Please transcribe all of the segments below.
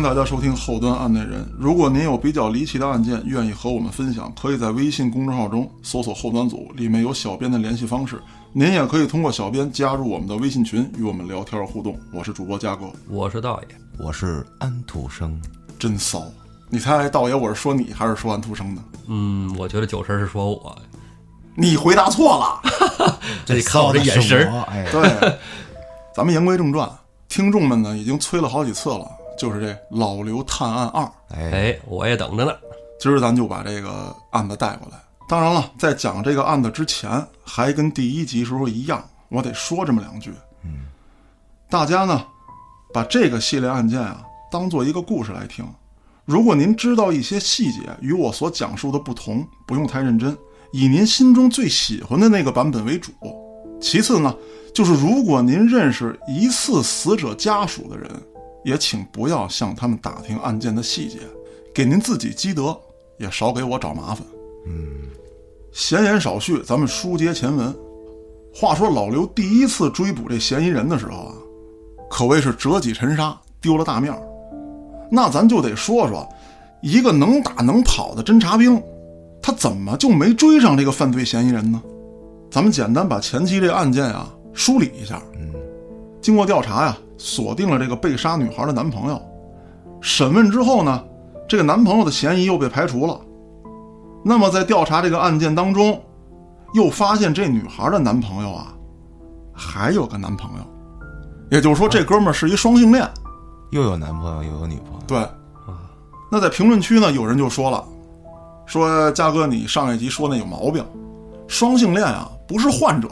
欢迎大家收听后端案内人。如果您有比较离奇的案件，愿意和我们分享，可以在微信公众号中搜索“后端组”，里面有小编的联系方式。您也可以通过小编加入我们的微信群，与我们聊天互动。我是主播嘉哥，我是道爷，我是安徒生。真骚！你猜道爷我是说你还是说安徒生呢？嗯，我觉得九神是说我，你回答错了。这得看我这眼神儿。哎，对，咱们言归正传，听众们呢已经催了好几次了，就是这老刘探案二。哎，哎，我也等着呢。今儿咱就把这个案子带过来。当然了，在讲这个案子之前，还跟第一集时候一样，我得说这么两句。嗯，大家呢，把这个系列案件啊当做一个故事来听。如果您知道一些细节与我所讲述的不同，不用太认真，以您心中最喜欢的那个版本为主。其次呢，就是如果您认识疑似死者家属的人，也请不要向他们打听案件的细节，给您自己积德，也少给我找麻烦。嗯，闲言少叙，咱们书接前文。话说老刘第一次追捕这嫌疑人的时候啊，可谓是折戟沉沙，丢了大面儿。那咱就得说说，一个能打能跑的侦察兵，他怎么就没追上这个犯罪嫌疑人呢？咱们简单把前期这案件啊梳理一下。嗯，经过调查呀，锁定了这个被杀女孩的男朋友。审问之后呢，这个男朋友的嫌疑又被排除了。那么在调查这个案件当中，又发现这女孩的男朋友啊，还有个男朋友，也就是说这哥们儿是一双性恋。又有男朋友又有女朋友。对，那在评论区呢，有人就说了，说嘉哥你上一集说那有毛病，双性恋啊不是患者。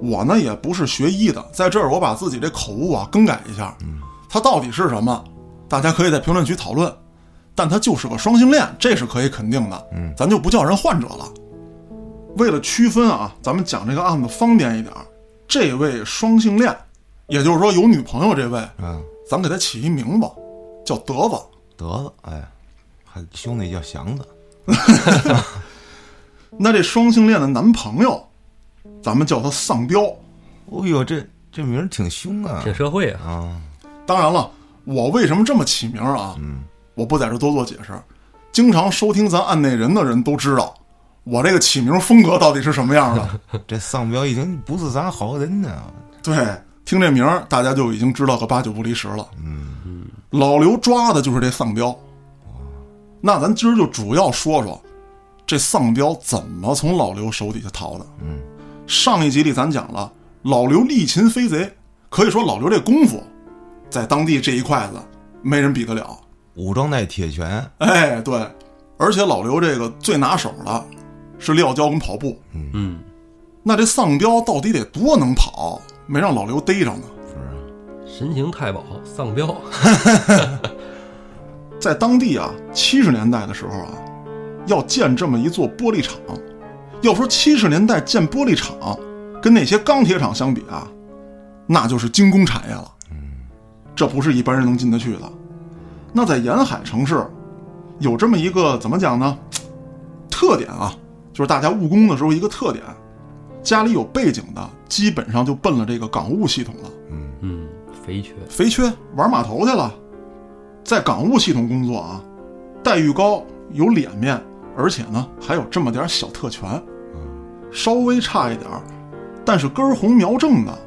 我呢也不是学医的，在这儿我把自己这口误啊更改一下。它到底是什么？大家可以在评论区讨论。但他就是个双性恋，这是可以肯定的。嗯，咱就不叫人患者了。为了区分啊，咱们讲这个案子方便一点儿，这位双性恋，也就是说有女朋友这位，嗯，咱给他起一名字，叫德子。德子，哎，还兄弟叫祥子。那这双性恋的男朋友，咱们叫他丧彪。哦呦，这这名儿挺凶啊！挺社会啊，啊，当然了，我为什么这么起名啊？嗯，我不在这多做解释。经常收听咱案内人的人都知道，我这个起名风格到底是什么样的。这丧彪已经不是啥好人呢。对，听这名儿，大家就已经知道个八九不离十了。嗯，老刘抓的就是这丧彪。那咱今儿就主要说说，这丧彪怎么从老刘手底下逃的。嗯，上一集里咱讲了，老刘力擒飞贼，可以说老刘这功夫，在当地这一块子没人比得了。武装带铁拳。哎，对，而且老刘这个最拿手的是撂跤跟跑步。嗯，那这丧彪到底得多能跑，没让老刘逮着呢？是啊，神行太保丧彪 在当地啊，七十年代的时候啊，要建这么一座玻璃厂。要说七十年代建玻璃厂，跟那些钢铁厂相比啊，那就是精工产业了。这不是一般人能进得去的。那在沿海城市，有这么一个怎么讲呢？特点啊，就是大家务工的时候一个特点，家里有背景的，基本上就奔了这个港务系统了。嗯，肥缺，肥缺玩码头去了，在港务系统工作啊，待遇高，有脸面，而且呢还有这么点小特权。稍微差一点儿，但是根红苗正的，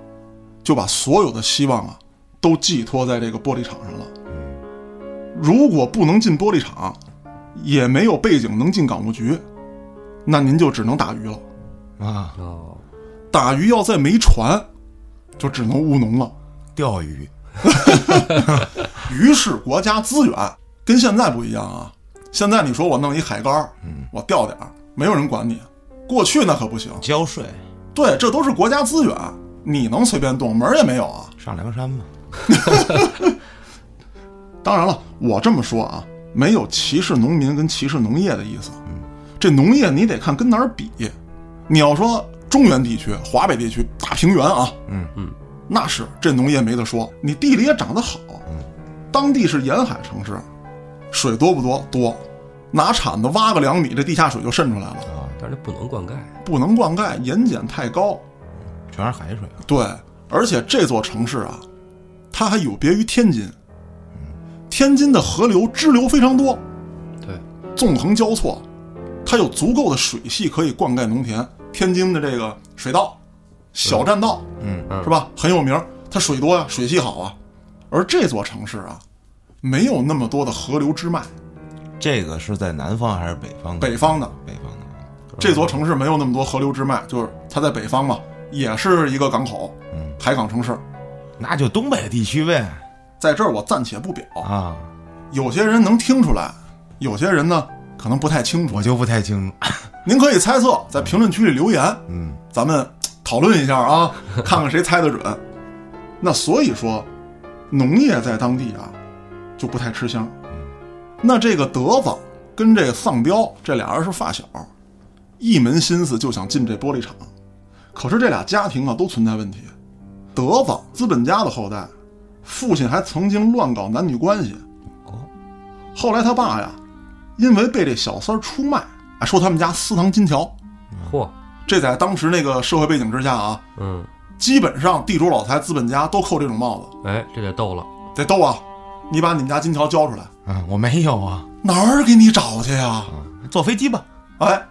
就把所有的希望啊都寄托在这个玻璃厂上了。如果不能进玻璃厂，也没有背景能进港务局，那您就只能打鱼了。啊，哦，打鱼要再没船，就只能务农了。钓鱼。鱼是国家资源，跟现在不一样啊。现在你说我弄一海竿，嗯，我钓点儿，没有人管你。过去那可不行，交税，对，这都是国家资源，你能随便动，门儿也没有啊。上梁山嘛。当然了，我这么说啊，没有歧视农民跟歧视农业的意思。嗯这农业你得看跟哪儿比。你要说中原地区、华北地区大平原啊，嗯嗯，那是这农业没得说，你地里也长得好。当地是沿海城市，水多不多？多，拿铲子挖个两米，这地下水就渗出来了。啊，但是这不能灌溉，不能灌溉，盐碱太高。全是海水。对，而且这座城市啊，它还有别于天津。天津的河流支流非常多，对，纵横交错，它有足够的水系可以灌溉农田。天津的这个水道、小栈道，嗯嗯是吧？很有名，它水多呀、水系好啊。而这座城市啊，没有那么多的河流支脉，这个是在南方还是北方的？北方的北方的。这座城市没有那么多河流支脉，就是它在北方嘛，也是一个港口，嗯，海港城市。那就东北地区呗。在这儿我暂且不表，啊，有些人能听出来，有些人呢可能不太清楚我。就不太清楚。您可以猜测，在评论区里留言，嗯，咱们讨论一下啊，看看谁猜得准。那所以说，农业在当地啊就不太吃香。那这个德子跟这个丧彪这俩人是发小，一门心思就想进这玻璃厂。可是这俩家庭啊都存在问题。德子资本家的后代，父亲还曾经乱搞男女关系。哦，后来他爸呀，因为被这小三出卖，啊说他们家私藏金条。嚯，这在当时那个社会背景之下啊，嗯，基本上地主老财、资本家都扣这种帽子，哎，这得逗了，得逗啊！你把你们家金条交出来，嗯，我没有啊。哪儿给你找去呀？啊，坐飞机吧。哎，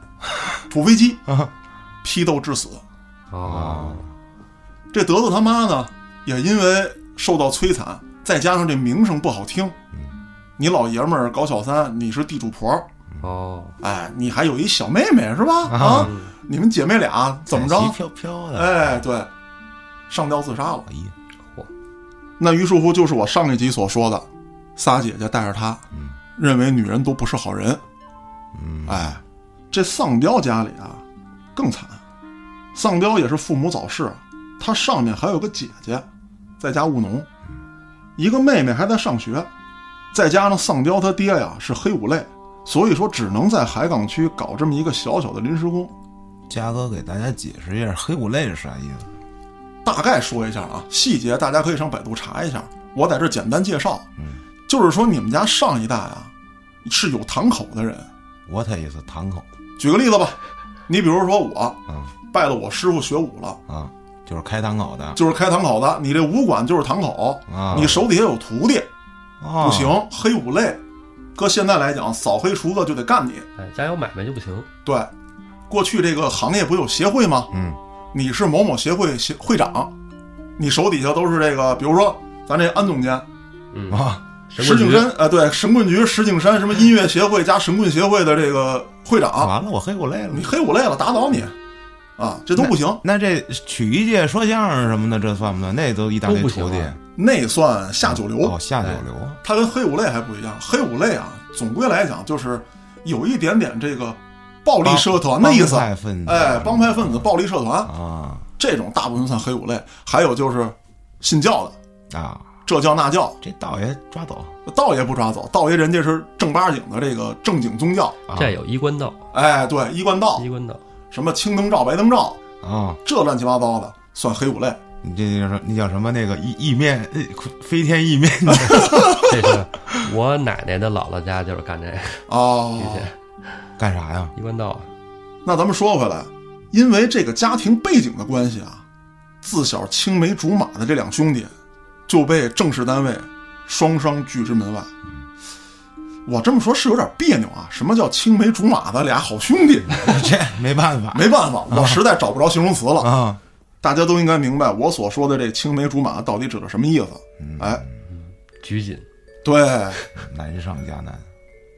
土飞机啊批斗致死。啊，这德子他妈呢，也因为受到摧残，再加上这名声不好听，你老爷们儿搞小三，你是地主婆，哦，哎，你还有一小妹妹是吧？啊啊，你们姐妹俩怎么着飘飘的。哎，对，上吊自杀了。哎呀，那于是乎就是我上一集所说的，仨姐姐带着她，嗯认为女人都不是好人。嗯，哎，这丧彪家里啊更惨，丧彪也是父母早逝，他上面还有个姐姐在家务农，一个妹妹还在上学，再加上丧彪他爹呀是黑五类，所以说只能在海港区搞这么一个小小的临时工。嘉哥给大家解释一下，黑五类是啥意思？大概说一下啊，细节大家可以上百度查一下，我在这简单介绍。嗯，就是说你们家上一代啊是有堂口的人。我他意思堂口举个例子吧，你比如说我啊拜了我师傅学武了，啊，就是开堂口的就是开堂口的，你这武馆就是堂口，啊。你手底下有徒弟啊不行，黑五类，搁现在来讲，扫黑除恶就得干你。哎，家有买卖就不行，对，过去这个行业不有协会吗？嗯你是某某协会协会长，你手底下都是这个，比如说咱这安总监，嗯，啊石景山，呃，对，神棍局石景山什么音乐协会加神棍协会的这个会长，完了，我黑五类了你。黑五类了，打倒你，啊，这都不行，那这曲艺界说相声什么的，这算不算？那都一大堆徒弟啊那算下九流。哦，下九流。他跟黑五类还不一样，黑五类啊，总归来讲就是有一点点这个暴力社团的意思。帮，分子。哎，帮派分子、暴力社团。啊。这种大部分算黑五类，还有就是信教的，啊，这教那教，这道爷抓走。道爷不抓走，道爷人家是正八经的这个正经宗教，啊。这有衣冠道，哎，对，衣冠道。衣，冠道，什么青灯照、白灯照，啊！这乱七八糟的算黑五类。你这叫什那叫什么？那个意意面，呃飞天意面 这是我奶奶的姥姥家就是干这个，哦干啥呀？一贯道啊，那咱们说回来，因为这个家庭背景的关系啊，自小青梅竹马的这两兄弟就被正式单位双双拒之门外。我这么说是有点别扭啊，什么叫青梅竹马的俩好兄弟？这没办法没办法，我实在找不着形容词了。啊！大家都应该明白我所说的这青梅竹马到底指的什么意思。哎，拘谨，对，难上加难，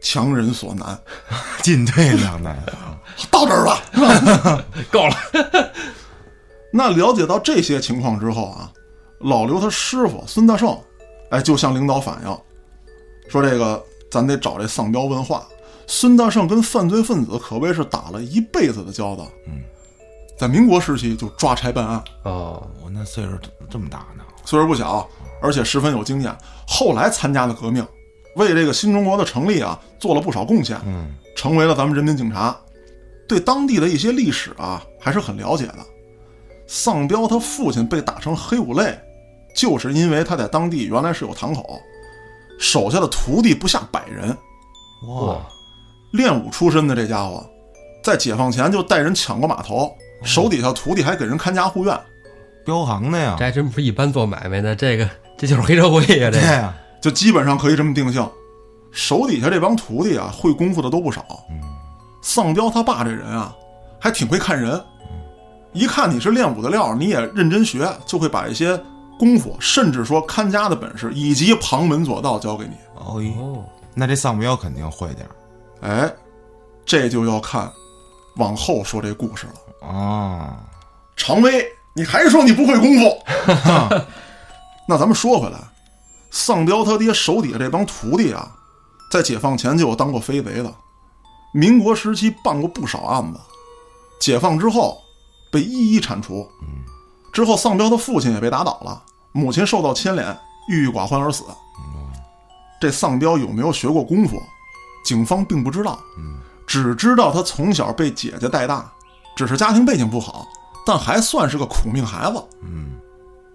强人所难。进退两难。到这儿吧。够了，那了解到这些情况之后啊，老刘他师傅孙大圣，哎，就向领导反映，说这个咱得找这丧彪问话。孙大圣跟犯罪分子可谓是打了一辈子的交道，嗯，在民国时期就抓差办案，哦，我那岁数这么大呢，岁数不小，而且十分有经验。后来参加了革命，为这个新中国的成立啊做了不少贡献，嗯。成为了咱们人民警察，对当地的一些历史啊还是很了解的。丧彪他父亲被打成黑五类，就是因为他在当地原来是有堂口，手下的徒弟不下百人，哇，练武出身的这家伙，在解放前就带人抢过码头，手底下徒弟还给人看家护院。镖行的呀。这，还真不是一般做买卖的，这个这就是黑社会呀，这个。对呀，就基本上可以这么定性，手底下这帮徒弟啊，会功夫的都不少。丧彪他爸这人啊，还挺会看人，一看你是练武的料，你也认真学，就会把一些功夫，甚至说看家的本事以及旁门左道教给你。哦那这丧彪肯定会点儿哎，这就要看往后说这故事了。啊。常威，你还说你不会功夫？那咱们说回来，丧彪他爹手底下这帮徒弟啊，在解放前就有当过飞贼的，民国时期办过不少案子，解放之后被一一铲除。之后丧彪的父亲也被打倒了，母亲受到牵连，郁郁寡欢而死。这丧彪有没有学过功夫，警方并不知道，只知道他从小被姐姐带大，只是家庭背景不好，但还算是个苦命孩子。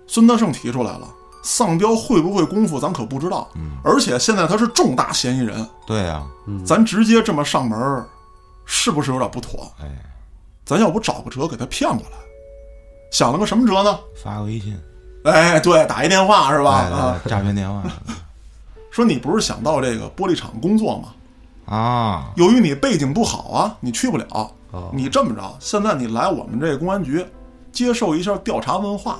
孙德胜提出来了，丧彪会不会功夫咱可不知道，而且现在他是重大嫌疑人，对呀、咱直接这么上门，是不是有点不妥？哎，咱要不找个辙给他骗过来？想了个什么辙呢？发个微信哎，对，打一电话是吧？诈骗电话 说你不是想到这个玻璃厂工作吗？啊，由于你背景不好啊，你去不了。哦你这么着，现在你来我们这个公安局接受一下调查问话，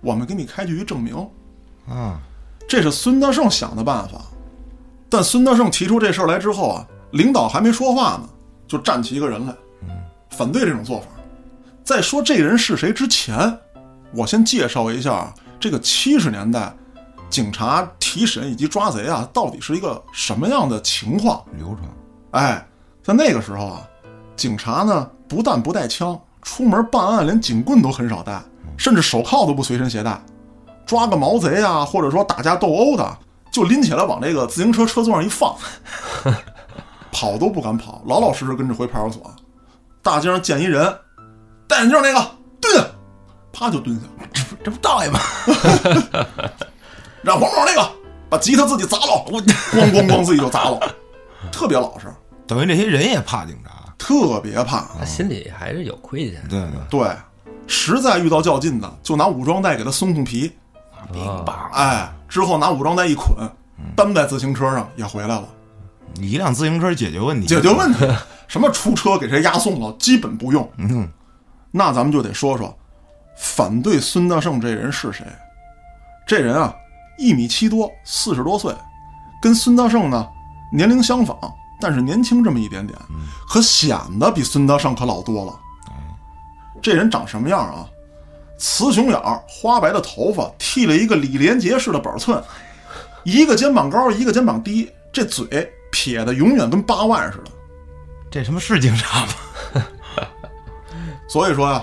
我们给你开具一证明。啊，这是孙德胜想的办法。但孙德胜提出这事儿来之后啊，领导还没说话呢，就站起一个人来，反对这种做法。在说这人是谁之前，我先介绍一下这个七十年代警察提审以及抓贼啊，到底是一个什么样的情况。流程哎，在那个时候啊，警察呢不但不带枪，出门办案连警棍都很少带，甚至手铐都不随身携带。抓个毛贼啊，或者说打架斗殴的，就拎起来往这个自行车车座上一放，跑都不敢跑，老老实实跟着回派出所。大街上见一人，戴眼镜那个蹲下，啪就蹲下了。这 不这不大爷吗？让黄毛那个把吉他自己砸了，我咣咣咣自己就砸了，特别老实，等于这些人也怕警察，特别怕。他心里还是有亏欠。对对，对，实在遇到较劲的，就拿武装带给他松松皮，别啊叭，哎，之后拿武装带一捆，担在自行车上也回来了，一辆自行车解决问题，解决问题。什么出车给谁押送了，基本不用。嗯，那咱们就得说说，反对孙大圣这人是谁？这人啊，一米七多，四十多岁，跟孙大圣呢年龄相仿，但是年轻这么一点点，可显得比孙大圣可老多了。这人长什么样啊？雌雄眼儿，花白的头发，剃了一个李连杰式的板寸，一个肩膀高，一个肩膀低，这嘴撇的永远跟八万似的。这他妈是警察吗？所以说呀、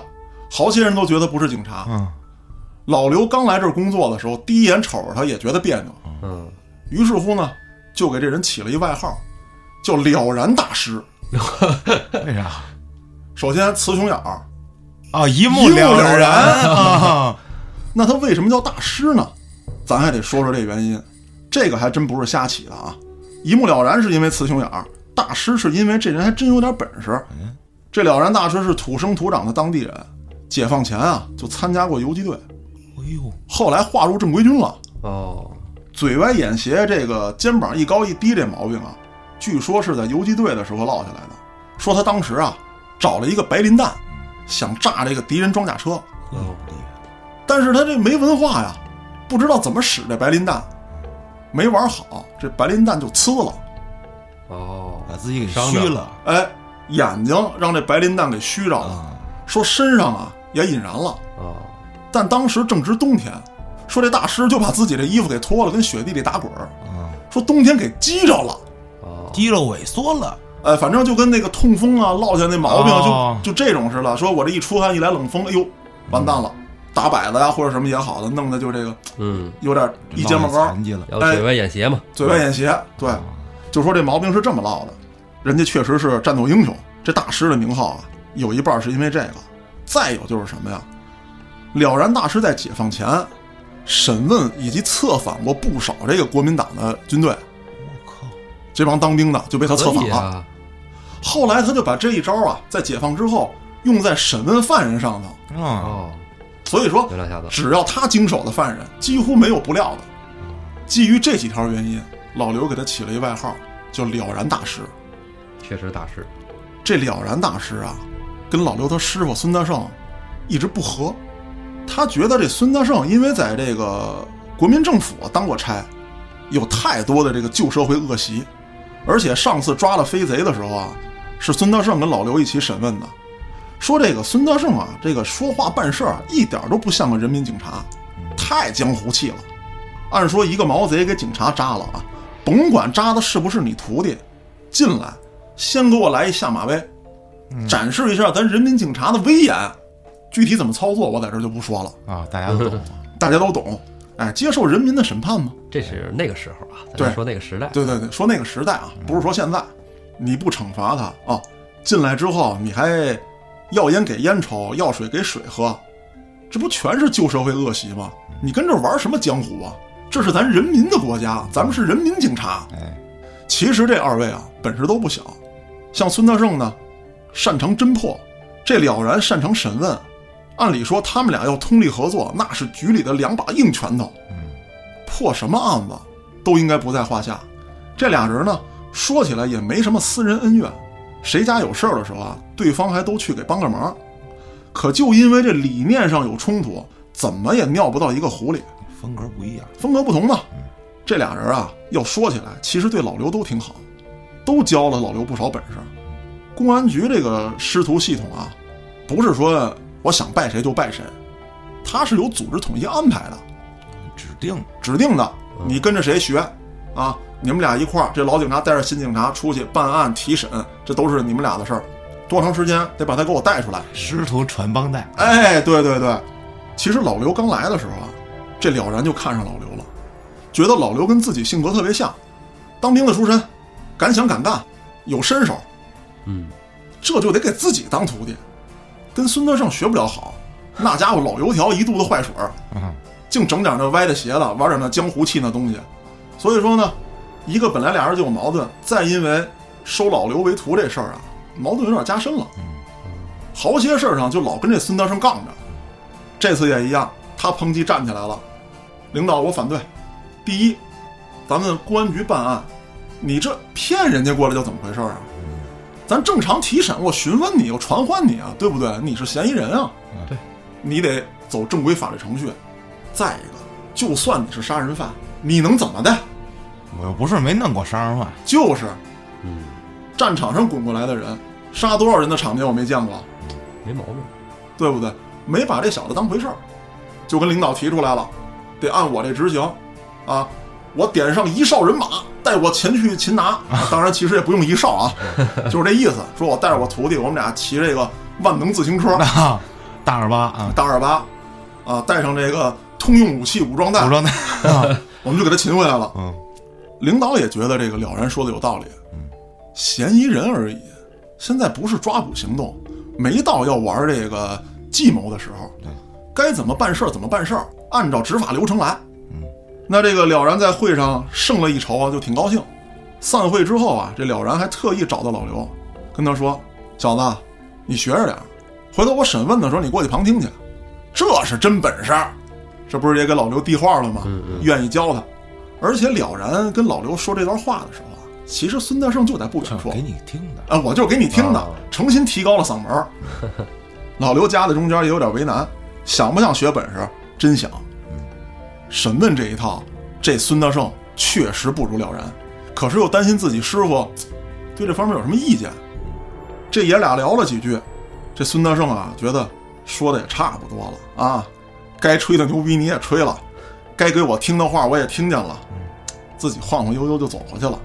好些人都觉得不是警察。嗯，老刘刚来这儿工作的时候，第一眼瞅着他也觉得别扭，嗯，于是乎呢，就给这人起了一外号，叫“了然大师 为啥？”。首先，雌雄眼儿，啊，一目了然啊！那他为什么叫大师呢？咱还得说说这原因，这个还真不是瞎起的啊。一目了然是因为雌雄眼儿，大师是因为这人还真有点本事。这了然大师是土生土长的当地人，解放前啊就参加过游击队，哎呦，后来划入正规军了。哦，嘴歪眼斜，这个肩膀一高一低这毛病啊，据说是在游击队的时候落下来的。说他当时啊找了一个白磷弹，想炸这个敌人装甲车，但是他这没文化呀，不知道怎么使这白磷弹，没玩好，这白磷弹就呲了，哦，把自己给伤虚了哎，眼睛让这白磷弹给虚着了，啊！说身上啊也引燃了。哦，但当时正值冬天，说这大师就把自己这衣服给脱了，跟雪地里打滚儿，啊，说冬天给激着了。哦，肌肉萎缩了，哎，反正就跟那个痛风啊、落下那毛病，哦就就这种似的。说我这一出汗一来冷风，哎呦，完蛋了，打摆子呀或者什么也好的，弄得就这个嗯，有点一肩膀高，了，嘴歪眼斜嘛。嘴歪眼斜。对，就说这毛病是这么落的。人家确实是战斗英雄，这大师的名号啊，有一半是因为这个。再有就是什么呀？了然大师在解放前审问以及策反过不少这个国民党的军队，这帮当兵的就被他策反了。啊，后来他就把这一招啊，在解放之后用在审问犯人上头。啊，哦，所以说。只要他经手的犯人，几乎没有不料的。基于这几条原因，老刘给他起了一外号，叫了然大师。确实大师，这了然大师啊，跟老刘他师傅孙大圣一直不和。他觉得这孙大圣因为在这个国民政府当过差，有太多的这个旧社会恶习，而且上次抓了飞贼的时候啊，是孙德胜跟老刘一起审问的，说这个孙德胜啊，这个说话办事儿一点都不像个人民警察，太江湖气了。按说一个毛贼给警察扎了啊，甭管扎的是不是你徒弟，进来先给我来一下马威，展示一下咱人民警察的威严。具体怎么操作，我在这儿就不说了，啊，大家都懂。大家都懂。哎，接受人民的审判吗？这是那个时候啊，咱对说那个时代，对对对，说那个时代啊，不是说现在，你不惩罚他啊，进来之后你还要烟给烟抽，要水给水喝，这不全是旧社会恶习吗？你跟这玩什么江湖啊？这是咱人民的国家，咱们是人民警察。哎，其实这二位啊，本事都不小，像孙大圣呢，擅长侦破，这了然擅长审问。按理说他们俩要通力合作，那是局里的两把硬拳头。嗯，破什么案子都应该不在话下。这俩人呢，说起来也没什么私人恩怨，谁家有事儿的时候啊，对方还都去给帮个忙。可就因为这理念上有冲突，怎么也尿不到一个壶里，风格不一样。风格不同嘛。这俩人啊，要说起来，其实对老刘都挺好，都教了老刘不少本事。公安局这个师徒系统啊，不是说我想拜谁就拜谁，他是有组织统一安排的。指定指定的，你跟着谁学，啊，你们俩一块儿，这老警察带着新警察出去办案提审，这都是你们俩的事儿。多长时间得把他给我带出来？师徒传帮带。哎，对对对，其实老刘刚来的时候啊，这了然就看上老刘了，觉得老刘跟自己性格特别像，当兵的出身，敢想敢干，有身手，嗯，这就得给自己当徒弟，跟孙德胜学不了好，那家伙老油条一肚子坏水净整点那歪的邪的，玩点那江湖气那东西。所以说呢，一个本来俩人就有矛盾，再因为收老刘为徒这事儿啊，矛盾有点加深了。好些事儿上就老跟这孙德胜杠着。这次也一样，他抨击站起来了，领导我反对。第一，咱们公安局办案，你这骗人家过来就怎么回事啊？咱正常提审，我询问你，我传唤你啊，对不对？你是嫌疑人啊，对，你得走正规法律程序。再一个，就算你是杀人犯，你能怎么的？我又不是没弄过杀人犯。就是嗯，战场上滚过来的人，杀多少人的场面我没见过，没毛病，对不对？没把这小子当回事儿，就跟领导提出来了，得按我这执行，啊，我点上一哨人马，带我前去擒拿。啊 当然，其实也不用一哨啊，就是这意思。说我带着我徒弟，我们俩骑这个万能自行车，啊，大二八啊，大二八，啊，带上这个通用武器武装带武，装带。我们就给他擒回来了。嗯，领导也觉得这个了然说的有道理，嫌疑人而已，现在不是抓捕行动，没到要玩这个计谋的时候，对，该怎么办事儿怎么办事儿，按照执法流程来。嗯，那这个了然在会上胜了一筹啊，就挺高兴。散会之后啊，这了然还特意找到老刘，跟他说：“小子，你学着点儿，回头我审问的时候你过去旁听去，这是真本事。”这不是也给老刘递话了吗？愿意教他。而且了然跟老刘说这段话的时候啊，其实孙德胜就在不远处给你听的。啊，我就是给你听的啊，诚心提高了嗓门。老刘夹在中间也有点为难，想不想学本事？真想。审问这一套，这孙德胜确实不如了然，可是又担心自己师傅对这方面有什么意见。这爷俩聊了几句，这孙德胜啊觉得说的也差不多了啊，该吹的牛逼你也吹了，该给我听的话我也听见了，自己晃晃悠悠就走过去了。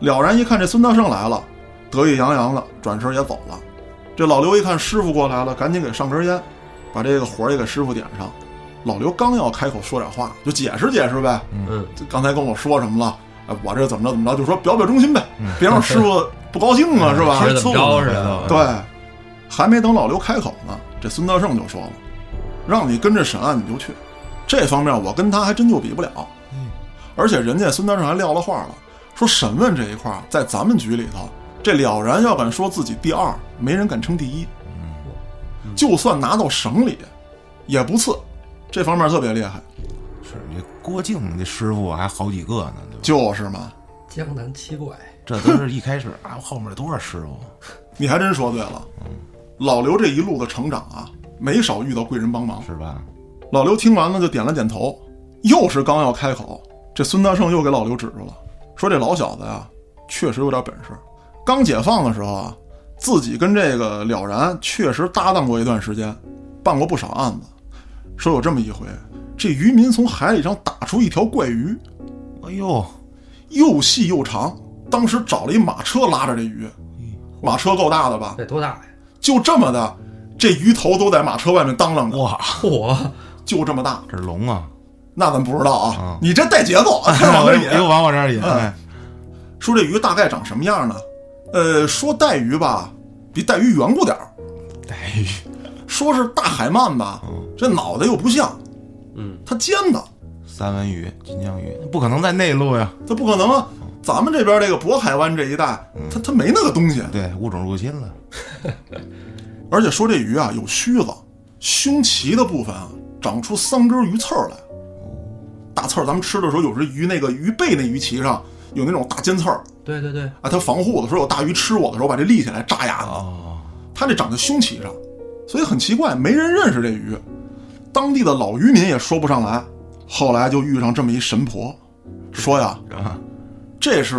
了然一看这孙大圣来了，得意洋洋的转身也走了。这老刘一看师傅过来了，赶紧给上根烟，把这个火也给师傅点上。老刘刚要开口说点话，就解释解释呗，嗯，这刚才跟我说什么了？哎，我这怎么着怎么着，就说表表忠心呗，别让师傅不高兴啊，是吧？学怎么着似的，对，还没等老刘开口呢，这孙德胜就说了：“让你跟着审案你就去，这方面我跟他还真就比不了。嗯，而且人家孙德胜还撂了话了，说审问这一块在咱们局里头，这了然要敢说自己第二，没人敢称第一。嗯。就算拿到省里，也不次，这方面特别厉害。是你郭靖这师傅还好几个呢，对吧？就是嘛。江南七怪，这都是一开始啊，后面多少师傅？你还真说对了，嗯老刘这一路的成长啊，没少遇到贵人帮忙。是吧？老刘听完了就点了点头，又是刚要开口，这孙大圣又给老刘指出了，说这老小子呀，确实有点本事。刚解放的时候啊，自己跟这个了然确实搭档过一段时间，办过不少案子。说有这么一回，这渔民从海里上打出一条怪鱼，哎呦，又细又长，当时找了一马车拉着这鱼，马车够大的吧？得多大呀？就这么的，这鱼头都在马车外面当啷着，哇，嚯！就这么大。这是龙啊！那咱不知道啊，嗯你这带节奏，开始往这引。又往我这儿引，哎说这鱼大概长什么样呢？呃，说带鱼吧，比带鱼圆鼓点儿；带鱼，说是大海鳗吧，这脑袋又不像，嗯，它尖的，三文鱼、金枪鱼，不可能在内陆呀。它不可能啊。咱们这边这个渤海湾这一带，它它没那个东西。对，物种入侵了。而且说这鱼啊有须子，胸鳍的部分啊长出三根鱼刺儿来。大刺儿，咱们吃的时候有时鱼那个鱼背那鱼鳍上有那种大尖刺儿对对对，啊，它防护的时候有大鱼吃我的时候把这立起来扎牙子。哦，它这长在胸鳍上，所以很奇怪，没人认识这鱼。当地的老渔民也说不上来。后来就遇上这么一神婆，说呀，啊，这是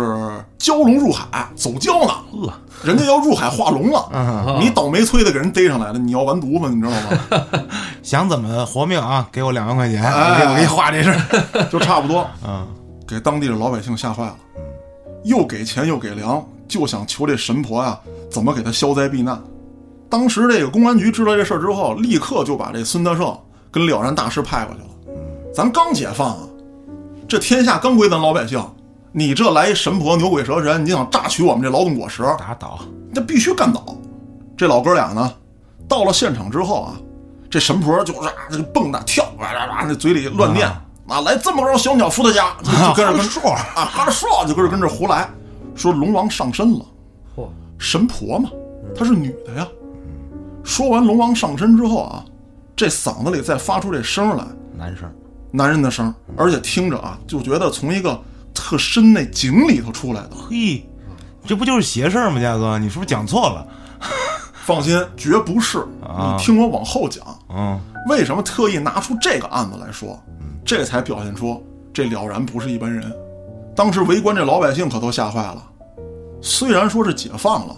蛟龙入海走蛟呢，人家要入海化龙了。嗯，你倒霉催的给人逮上来了，你要完犊子，你知道吗？想怎么活命啊？给我两万块钱，哎我给你画这事。就差不多，嗯，给当地的老百姓吓坏了。又给钱又给粮，就想求这神婆呀，怎么给他消灾避难。当时这个公安局知道这事儿之后，立刻就把这孙德胜跟了然大师派过去了。咱刚解放啊，这天下刚归咱老百姓，你这来一神婆牛鬼蛇神，你想榨取我们这劳动果实，打倒，那必须干倒。这老哥俩呢，到了现场之后啊，这神婆就是啊这个蹦跶跳，哇哇哇，那嘴里乱念啊啊，来这么高小鸟伏特加，就 就跟着跟说啊，哈着说就跟着跟着胡来，说龙王上身了，嚯！神婆嘛，她是女的呀。说完龙王上身之后啊，这嗓子里再发出这声来，男声，男人的声，而且听着啊，就觉得从一个特深那井里头出来的。嘿，这不就是邪事儿吗？嘉哥，你是不是讲错了？放心，绝不是。啊你听我往后讲，嗯，为什么特意拿出这个案子来说？这才表现出这了然不是一般人。当时围观这老百姓可都吓坏了。虽然说是解放了，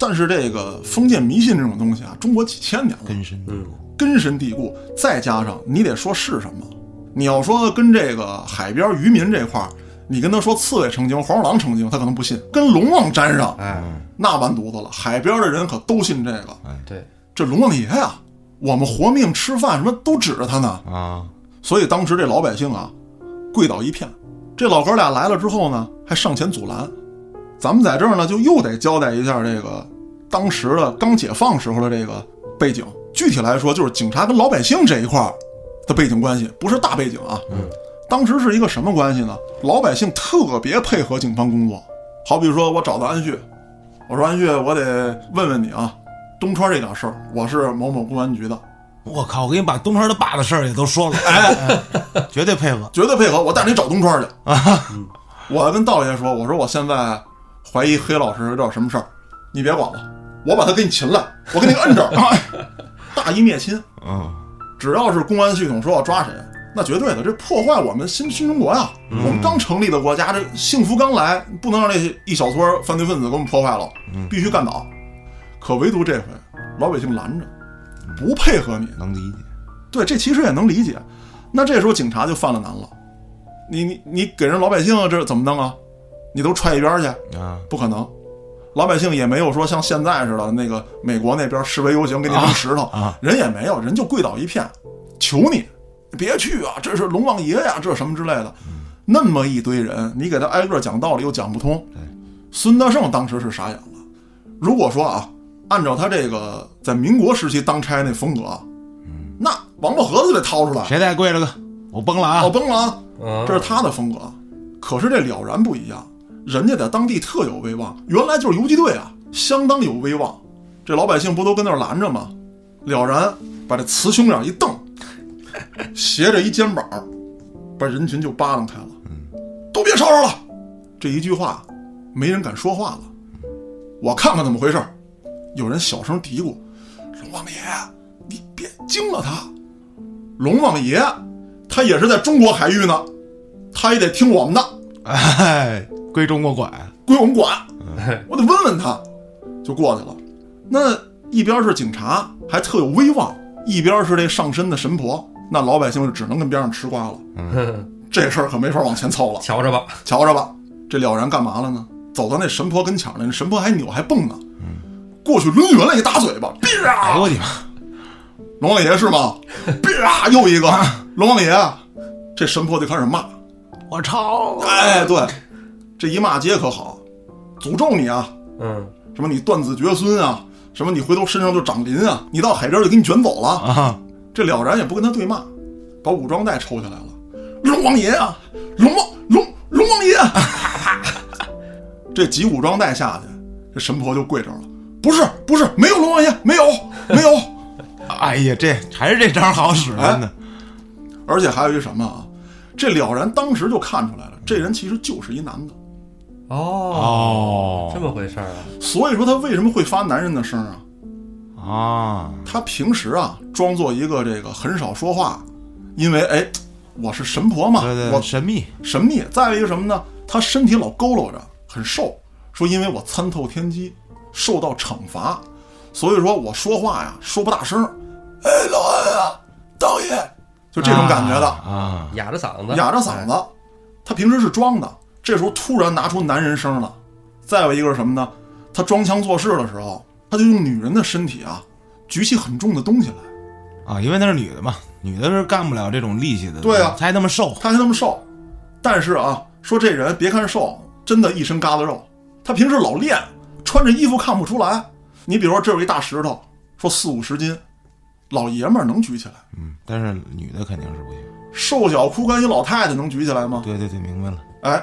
但是这个封建迷信这种东西啊，中国几千年了，根深蒂固。根深蒂固。再加上你得说是什么，你要说跟这个海边渔民这块儿，你跟他说刺猬成精、黄鼠狼成精，他可能不信。跟龙王沾上，哎，那完犊子了。海边的人可都信这个。对，这龙王爷呀，我们活命吃饭什么都指着他呢。啊，所以当时这老百姓啊，跪倒一片。这老哥俩来了之后呢，还上前阻拦。咱们在这儿呢，就又得交代一下这个当时的刚解放时候的这个背景。具体来说，就是警察跟老百姓这一块儿的背景关系，不是大背景啊。嗯，当时是一个什么关系呢？老百姓特别配合警方工作。好比说我找到安旭，我说安旭，我得问问你啊，东川这点事儿，我是某某公安局的，我靠！我给你把东川他爸的事儿也都说了，哎，绝对配合。绝对配合，我带你找东川去啊！我跟道爷说，我说我现在怀疑黑老师有点什么事儿，你别管了，我把他给你擒来，我给你摁这儿，哎大义灭亲。嗯，只要是公安系统说要抓谁，那绝对的，这破坏我们新新中国呀！我们刚成立的国家，这幸福刚来，不能让这一小撮犯罪分子给我们破坏了，必须干倒。可唯独这回，老百姓拦着，不配合你，能理解。对，这其实也能理解。那这时候警察就犯了难了，你你你给人老百姓这怎么弄啊？你都踹一边去，啊，不可能。老百姓也没有说像现在似的，那个美国那边示威游行给你扔石头，啊人也没有，人就跪倒一片，求你别去啊！这是龙王爷呀，这什么之类的。那么一堆人，你给他挨个讲道理又讲不通。孙德胜当时是傻眼了。如果说啊，按照他这个在民国时期当差那风格，那王八盒子得掏出来，谁再跪着个？我崩了啊！我崩了啊！嗯这是他的风格。可是这了然不一样，人家在当地特有威望，原来就是游击队啊，相当有威望。这老百姓不都跟那儿拦着吗？了然把这雌雄眼一瞪，斜着一肩膀，把人群就扒拉开了。都别吵吵了。这一句话，没人敢说话了。我看看怎么回事。有人小声嘀咕：“龙王爷，你别惊了他。龙王爷，他也是在中国海域呢，他也得听我们的，哎，归中国管。归我们管。我得问问他。”就过去了。那一边是警察，还特有威望；一边是这上身的神婆，那老百姓就只能跟边上吃瓜了。这事儿可没法往前凑了。瞧着吧，瞧着吧，这了然干嘛了呢？走到那神婆跟前那神婆还扭还蹦呢，过去抡圆了一大嘴巴，哎呦我！的妈！龙王爷是吗？啪！又一个龙王爷，这神婆就开始骂。我操！哎，对，这一骂街可好，诅咒你啊！嗯，什么你断子绝孙啊？什么你回头身上就长鳞啊？你到海边就给你卷走了。啊！这了然也不跟他对骂，把武装带抽下来了。龙王爷啊，龙王龙龙王爷，啪啪！这几武装带下去，这神婆就跪这儿了。不是不是，没有龙王爷，没有没有。哎呀，这还是这招好使，哎真的。而且还有一什么啊？这了然当时就看出来了，这人其实就是一男的。哦，哦这么回事儿啊，所以说他为什么会发男人的声啊？啊，他平时啊装作一个这个很少说话，因为哎，我是神婆嘛，对对，我神秘。神秘。再有一个什么呢？他身体老佝偻着，很瘦。说因为我参透天机，受到惩罚，所以说我说话呀说不大声。哎，老安啊，道爷，就这种感觉的，啊，哑着嗓子，哑着嗓子。他平时是装的，这时候突然拿出男人声了。再有一个是什么呢？他装腔作势的时候，他就用女人的身体啊，举起很重的东西来。啊，因为那是女的嘛，女的是干不了这种力气的，对啊才那么瘦。她还那么瘦，但是啊，说这人别看瘦，真的一身疙瘩肉。他平时老练，穿着衣服看不出来。你比如说这有一大石头，说四五十斤，老爷们儿能举起来，嗯，但是女的肯定是不行。瘦小枯干一老太太能举起来吗？对对对，明白了。哎，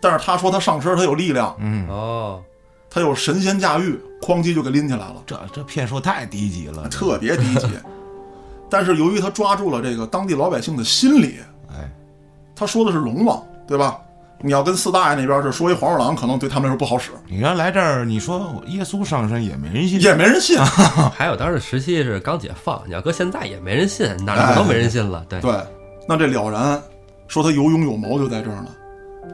但是他说他上身他有力量，嗯，哦，他有神仙驾驭，哐叽就给拎起来了，这这骗术太低级了，特别低级。但是由于他抓住了这个当地老百姓的心理，哎，他说的是龙王，对吧？你要跟四大爷那边是说一黄鼠狼，可能对他们来说不好使，你原来这儿，你说耶稣上身也没人信。也没人信。还有当时时期是刚解放，你要搁现在也没人信，哪儿都没人信了。对，对，那这了然说他有勇有谋就在这儿呢。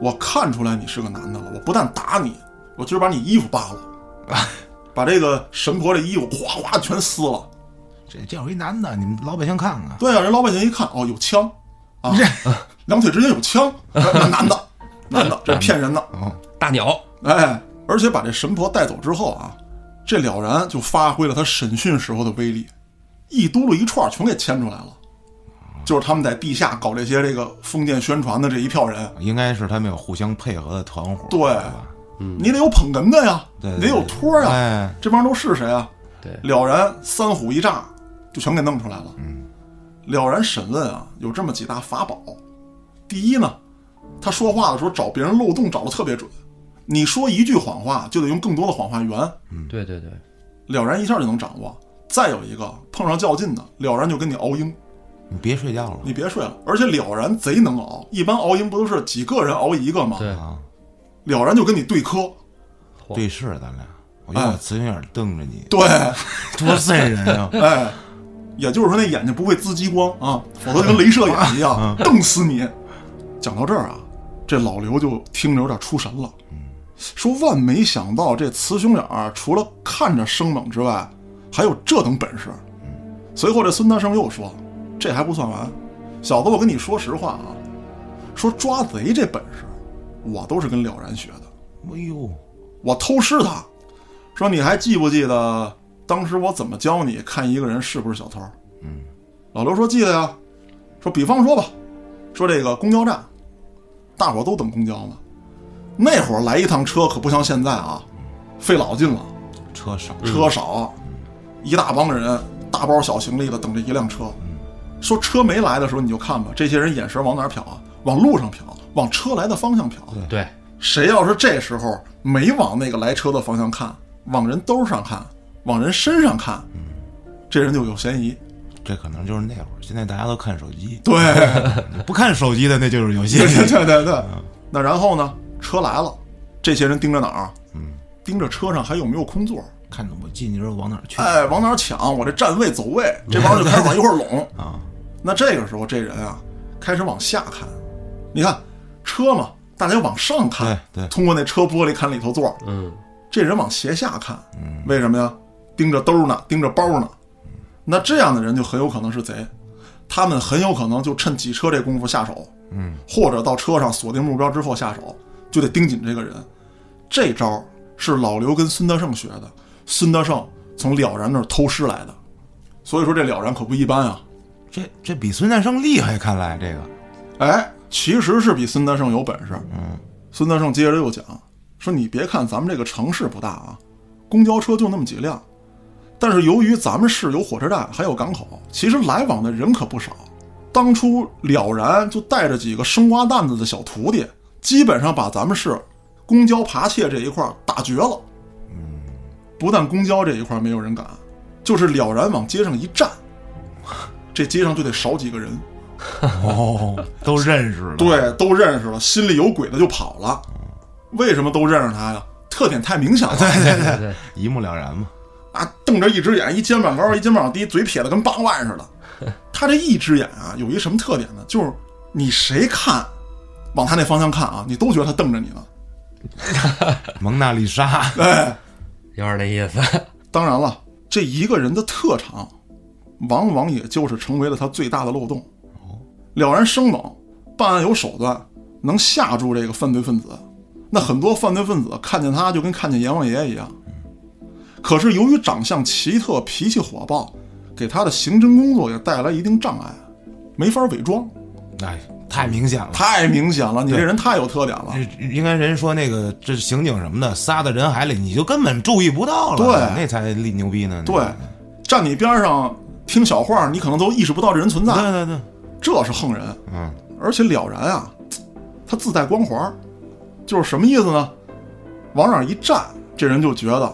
我看出来你是个男的了，我不但打你，我今儿把你衣服扒了，把这个神婆这衣服哗哗全撕了。这这有一男的，你们老百姓看看。对啊，人老百姓一看，哦，有枪啊，两腿之间有枪，那男的，男的，这骗人的。哦，大鸟，哎，而且把这神婆带走之后啊，这了然就发挥了他审讯时候的威力，一嘟噜一串全给牵出来了。就是他们在地下搞这些这个封建宣传的这一票人，应该是他们有互相配合的团伙，对。对吧？你得有捧哏的呀，对对你得有托呀，哎，这帮人都是谁啊？对。了然三虎一炸就全给弄出来了。嗯，了然审问啊，有这么几大法宝。第一呢，他说话的时候找别人漏洞找的特别准，你说一句谎话就得用更多的谎话圆，嗯。对对对，了然一下就能掌握。再有一个碰上较劲的，了然就跟你熬鹰，你别睡觉了你别睡了。而且了然贼能熬，一般熬鹰不都是几个人熬一个吗？对啊！了然就跟你对磕，对视咱俩，我用我眼瞪着你，对，多瘆人啊！哎，也就是说那眼睛不会滋激光啊，否则跟镭射眼一样瞪死你。讲到这儿啊，这老刘就听着有点出神了，说万没想到这雌雄眼除了看着生猛之外，还有这等本事。随后这孙大圣又说，这还不算完，小子，我跟你说实话啊，说抓贼这本事，我都是跟了然学的。哎呦，我偷师他，说你还记不记得当时我怎么教你看一个人是不是小偷？嗯，老刘说记得呀。说比方说吧，说这个公交站，大伙儿都等公交呢，那会儿来一趟车可不像现在啊，费老劲了，车少，车少，一大帮人，大包小行李的等着一辆车。说车没来的时候，你就看吧，这些人眼神往哪儿瞟啊？往路上瞟，往车来的方向瞟。对，谁要是这时候没往那个来车的方向看，往人兜上看，往人身上看，这人就有嫌疑。这可能就是那会儿，现在大家都看手机，对，不看手机的那就是有些对对对对。那然后呢？车来了，这些人盯着哪儿？嗯，盯着车上还有没有空座。看着我进去之后往哪儿去哎，往哪儿抢？我这站位走位，这帮人就开始往一块儿拢。啊？那这个时候，这人啊，开始往下看。你看车嘛，大家往上看，对对通过那车玻璃看里头座。嗯，这人往斜下看，嗯为什么呀？盯着兜呢，盯着包呢。那这样的人就很有可能是贼，他们很有可能就趁挤车这功夫下手，嗯，或者到车上锁定目标之后下手，就得盯紧这个人。这招是老刘跟孙德胜学的，孙德胜从了然那儿偷师来的，所以说这了然可不一般啊。这这比孙大圣厉害，看来这个，哎，其实是比孙德胜有本事。嗯，孙德胜接着又讲说：“你别看咱们这个城市不大啊，公交车就那么几辆，但是由于咱们市有火车站，还有港口，其实来往的人可不少。当初了然就带着几个生瓜蛋子的小徒弟，基本上把咱们市公交扒窃这一块打绝了。嗯不但公交这一块没有人敢，就是了然往街上一站，这街上就得少几个人。”哦，都认识了，，对，都认识了，心里有鬼的就跑了。为什么都认识他呀？特点太明显了。对对对，一目了然嘛。啊，瞪着一只眼，一肩膀高，一肩膀低，嘴撇的跟八万似的。他这一只眼啊，有一什么特点呢？就是你谁看，往他那方向看啊，你都觉得他瞪着你呢。蒙娜丽莎，对，有点那意思。当然了，这一个人的特长，往往也就是成为了他最大的漏洞。了然生猛，办案有手段，能吓住这个犯罪分子。那很多犯罪分子看见他就跟看见阎王爷一样。可是由于长相奇特、脾气火爆，给他的刑侦工作也带来一定障碍，没法伪装，哎，太明显了。太明显了。你这人太有特点了。应该人说那个这刑警什么的撒在人海里，你就根本注意不到了，对那才厉牛逼呢。对，站你边上听小话，你可能都意识不到这人存在，对对对，这是横人。嗯，而且了然啊，他自带光环，就是什么意思呢？往哪儿一站，这人就觉得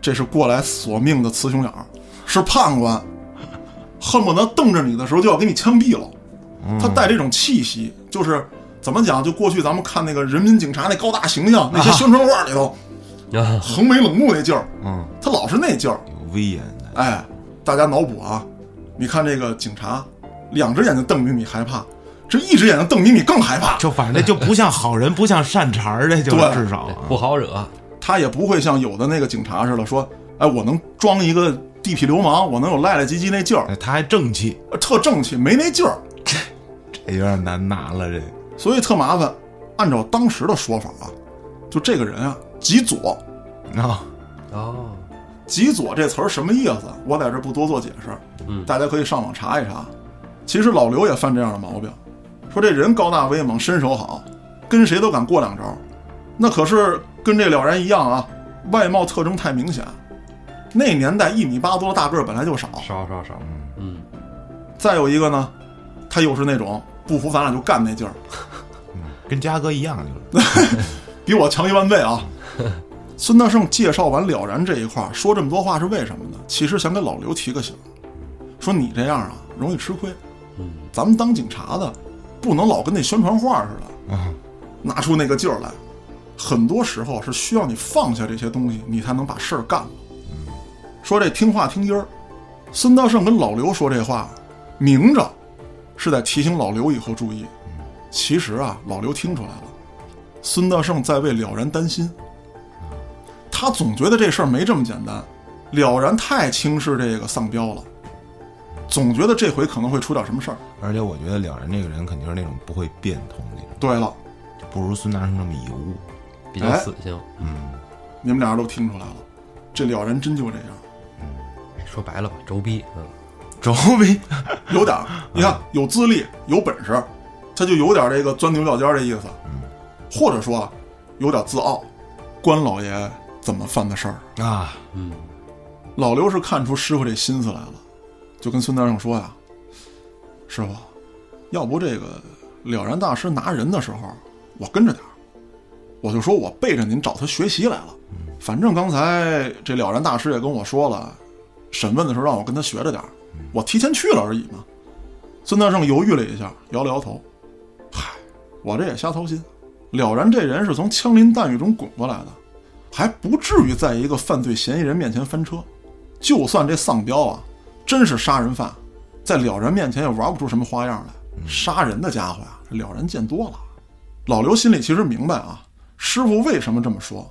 这是过来索命的雌雄眼儿，是判官，恨不得瞪着你的时候就要给你枪毙了。他带这种气息，就是怎么讲？就过去咱们看那个人民警察那高大形象，那些宣传画里头啊，横眉冷目那劲儿，嗯，他老是那劲儿。有威严的，哎，大家脑补啊，你看这个警察，两只眼睛瞪米米害怕，这一只眼睛瞪米米更害怕。就反正就不像好人，不像善茬儿这，就至少啊不好惹。他也不会像有的那个警察似的说，哎，我能装一个地痞流氓，我能有赖赖唧唧那劲儿，哎他还正气，呃特正气，没那劲儿，这有点难拿了。这所以特麻烦。按照当时的说法啊，就这个人啊，极左。啊，哦，极左这词儿什么意思？我在这不多做解释，嗯大家可以上网查一查。其实老刘也犯这样的毛病，说这人高大威猛，身手好，跟谁都敢过两招。那可是跟这了然一样啊，外貌特征太明显。那年代一米八多的大个儿本来就少，少少少，嗯，再有一个呢，他又是那种不服咱俩就干那劲儿，跟嘉哥一样，就是 比我强一万倍啊！孙大圣介绍完了然这一块，说这么多话是为什么呢？其实想给老刘提个醒，说你这样啊容易吃亏。嗯，咱们当警察的，不能老跟那宣传画似的，啊，拿出那个劲儿来。很多时候是需要你放下这些东西，你才能把事儿干了。说这听话听音儿，孙大圣跟老刘说这话，明着是在提醒老刘以后注意。其实啊，老刘听出来了，孙大圣在为了然担心。他总觉得这事儿没这么简单，了然太轻视这个丧彪了，总觉得这回可能会出点什么事儿。而且我觉得了然这个人肯定是那种不会变通那种，对了，就不如孙大圣那么油。比较哎死性。嗯，你们俩人都听出来了，这了然真就这样，嗯说白了吧，周逼。嗯，周逼，有点儿，你看有资历有本事，他就有点这个钻牛角尖儿的意思，嗯或者说有点自傲，关老爷怎么犯的事儿。啊，嗯，老刘是看出师傅这心思来了，就跟孙大圣说呀：“师傅，要不这个了然大师拿人的时候，我跟着点儿，我就说我背着您找他学习来了。反正刚才这了然大师也跟我说了，审问的时候让我跟他学着点儿。我提前去了而已嘛。孙德胜犹豫了一下，摇了摇头，嗨，我这也瞎操心。了然这人是从枪林弹雨中滚过来的，还不至于在一个犯罪嫌疑人面前翻车。就算这丧彪啊，真是杀人犯，在了然面前也玩不出什么花样来。杀人的家伙呀，这了然见多了。老刘心里其实明白啊，师傅为什么这么说。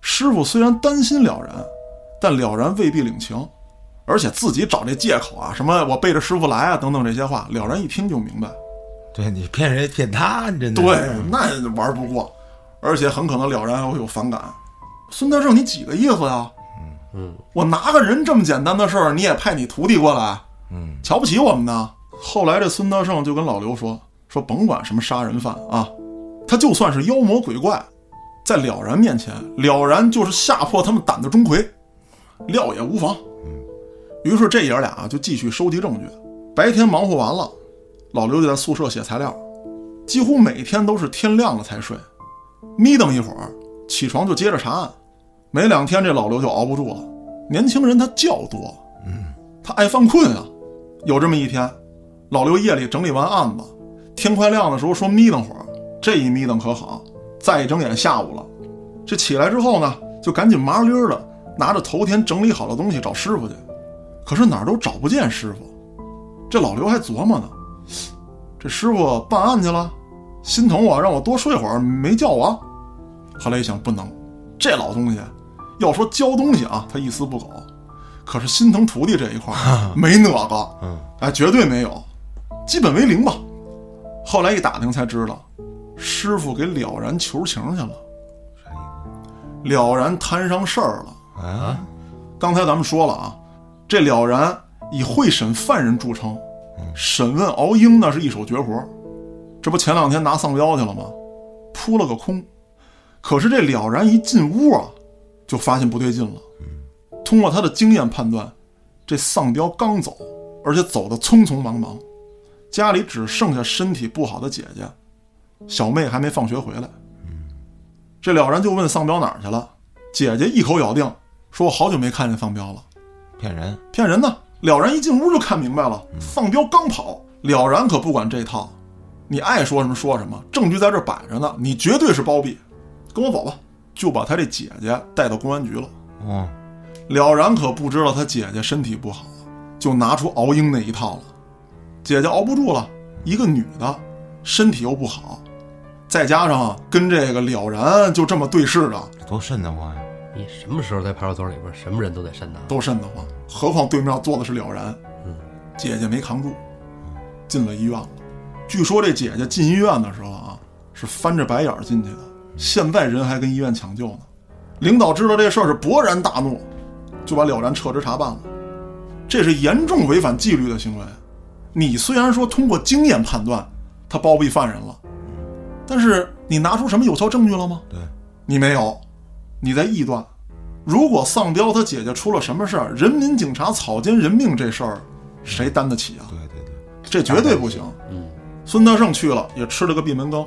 师傅虽然担心了然，但了然未必领情，而且自己找这借口啊，什么我背着师傅来啊，等等这些话，了然一听就明白。对你骗人骗他，你真的对，那玩不过，而且很可能了然还会有反感。孙德胜，你几个意思呀？嗯嗯，我拿个人这么简单的事儿，你也派你徒弟过来，嗯，瞧不起我们呢？后来这孙德胜就跟老刘说：“说甭管什么杀人犯啊，他就算是妖魔鬼怪，在了然面前，了然就是吓破他们胆的钟馗，料也无妨。”于是这爷俩啊就继续收集证据。白天忙活完了，老刘就在宿舍写材料，几乎每天都是天亮了才睡，眯瞪一会儿，起床就接着查案。没两天，这老刘就熬不住了。年轻人他觉多，嗯，他爱犯困啊。有这么一天，老刘夜里整理完案子，天快亮的时候说眯瞪会儿，这一眯瞪可好，再一睁眼下午了。这起来之后呢，就赶紧麻溜的拿着头天整理好的东西找师傅去，可是哪儿都找不见师傅。这老刘还琢磨呢，这师傅办案去了，心疼我让我多睡会儿，没叫我。后来一想，不能，这老东西要说教东西啊，他一丝不苟，可是心疼徒弟这一块儿没那个，嗯，哎，绝对没有，基本为零吧。后来一打听才知道，师傅给了然求情去了，了然摊上事儿了。啊？刚才咱们说了啊，这了然以会审犯人著称，审问敖英那是一手绝活。这不前两天拿丧彪去了吗？扑了个空。可是这了然一进屋啊，就发现不对劲了。通过他的经验判断，这丧彪刚走，而且走得匆匆忙忙，家里只剩下身体不好的姐姐，小妹还没放学回来。这了然就问丧彪哪儿去了，姐姐一口咬定说：“我好久没看见丧彪了。”骗人？骗人呢！了然一进屋就看明白了，丧彪刚跑，了然可不管这套，你爱说什么说什么，证据在这摆着呢，你绝对是包庇，跟我走吧，就把他这姐姐带到公安局了。哦，了然可不知道他姐姐身体不好，就拿出熬鹰那一套了。姐姐熬不住了，一个女的，身体又不好，再加上跟这个了然就这么对视着，多瘆得慌呀！你什么时候在派出所里边，什么人都得瘆得慌。都瘆得慌。何况对面坐的是了然，嗯，姐姐没扛住，进了医院了。据说这姐姐进医院的时候啊，是翻着白眼儿进去的，现在人还跟医院抢救呢。领导知道这事儿是勃然大怒，就把了然撤职查办了。这是严重违反纪律的行为。你虽然说通过经验判断他包庇犯人了，但是你拿出什么有效证据了吗？对，你没有，你在臆断。如果丧彪他姐姐出了什么事儿，人民警察草菅人命这事儿，谁担得起啊？对对对，这绝对不行。嗯，孙德胜去了也吃了个闭门羹，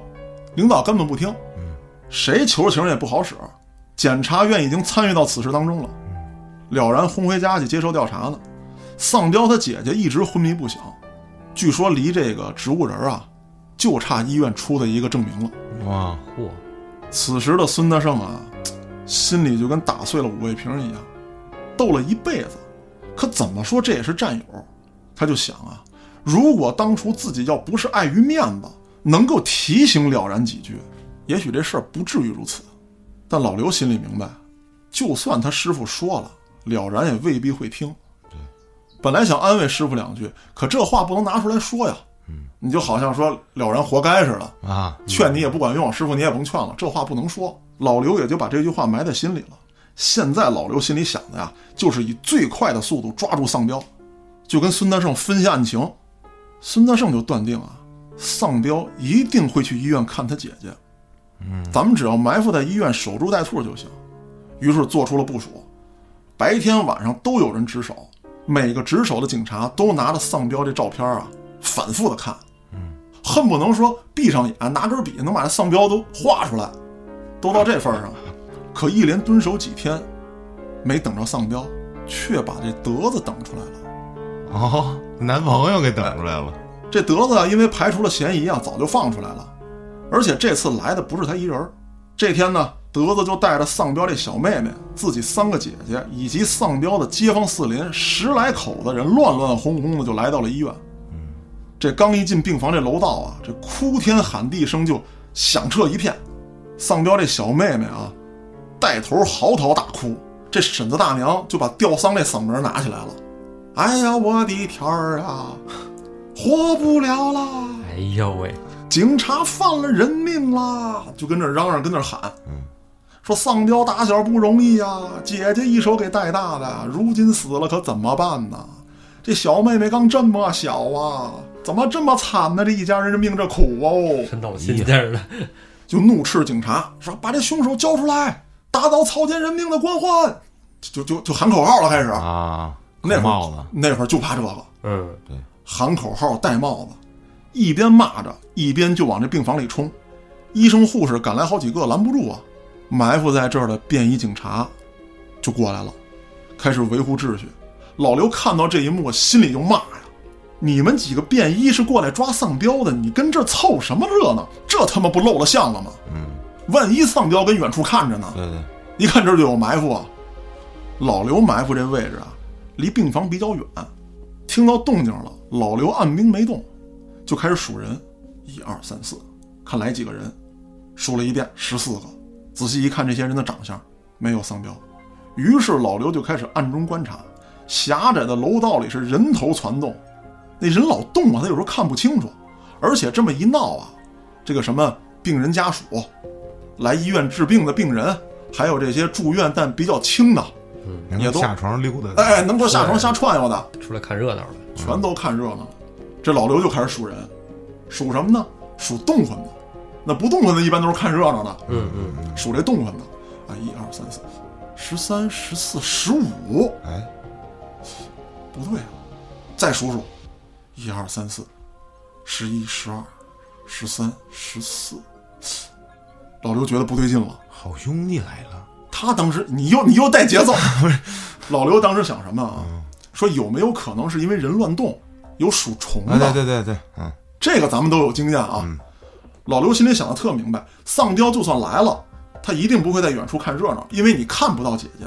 领导根本不听，嗯谁求情也不好使。检察院已经参与到此事当中了，了然轰回家去接受调查呢。丧彪他姐姐一直昏迷不醒，据说离这个植物人啊，就差医院出的一个证明了。哇，嚯，此时的孙德胜啊，心里就跟打碎了五味瓶一样，斗了一辈子，可怎么说这也是战友。他就想啊，如果当初自己要不是碍于面子，能够提醒了然几句，也许这事儿不至于如此。但老刘心里明白，就算他师傅说了，了然也未必会听。本来想安慰师傅两句，可这话不能拿出来说呀。你就好像说了然活该似的，啊，劝你也不管用，师傅你也甭劝了，这话不能说。老刘也就把这句话埋在心里了。现在老刘心里想的呀，就是以最快的速度抓住丧彪，就跟孙德胜分析案情。孙德胜就断定啊，丧彪一定会去医院看他姐姐，嗯，咱们只要埋伏在医院守株待兔就行。于是做出了部署，白天晚上都有人值守，每个值守的警察都拿着丧彪这照片啊，反复的看，恨不能说闭上眼拿根笔能把这丧彪都画出来，都到这份儿上。可一连蹲守几天，没等着丧彪，却把这德子等出来了。哦，男朋友给等出来了。这德子啊，因为排除了嫌疑啊，早就放出来了。而且这次来的不是他一人儿。这天呢，德子就带着丧彪这小妹妹、自己三个姐姐以及丧彪的街坊四邻十来口子人，乱乱哄哄的就来到了医院。这刚一进病房，这楼道啊，这哭天喊地声就响彻一片。丧彪这小妹妹啊，带头嚎啕大哭。这婶子大娘就把吊丧这嗓门拿起来了。哎呀，我的天儿啊，活不了了！哎呦喂，警察犯了人命啦！就跟那嚷嚷，跟那喊，说丧彪打小不容易呀，姐姐一手给带大的，如今死了可怎么办呢？这小妹妹刚这么小啊，怎么这么惨呢？这一家人这命这苦哦！真闹心劲儿的。就怒斥警察说：“把这凶手交出来，打倒草菅人命的官宦！”就就就喊口号了，开始。啊，那会儿扣帽子，那会儿就怕这个，嗯，对喊口号、戴帽子，一边骂着，一边就往这病房里冲。医生、护士赶来好几个，拦不住啊！埋伏在这儿的便衣警察就过来了，开始维护秩序。老刘看到这一幕，心里就骂呀：“你们几个便衣是过来抓丧彪的，你跟这儿凑什么热闹？这他妈不露了相了吗？嗯，万一丧彪跟远处看着呢？对对，一看这儿就有埋伏啊！老刘埋伏这位置啊，离病房比较远，听到动静了，老刘按兵没动，就开始数人，一二三四，看来几个人，数了一遍十四个，仔细一看这些人的长相，没有丧彪，于是老刘就开始暗中观察，狭窄的楼道里是人头攒动，那人老动啊，他有时候看不清楚，而且这么一闹啊，这个什么病人家属，来医院治病的病人，还有这些住院但比较轻的，也都下床溜达。哎，能够下床瞎串悠的，出来看热闹的。全都看热闹了。这老刘就开始数人，数什么呢？数动魂的。那不动魂的，一般都是看热闹的。嗯嗯，数这动魂的，啊，一二三四，十三、十四、十五，哎，不对啊，再数数，一二三四，十一、十二、十三、十四。老刘觉得不对劲了。好兄弟来了。他当时，你又你又带节奏，老刘当时想什么啊？说有没有可能是因为人乱动，有属虫哎，的？对对对对，嗯，这个咱们都有经验啊。老刘心里想的特明白，丧彪就算来了，他一定不会在远处看热闹，因为你看不到姐姐，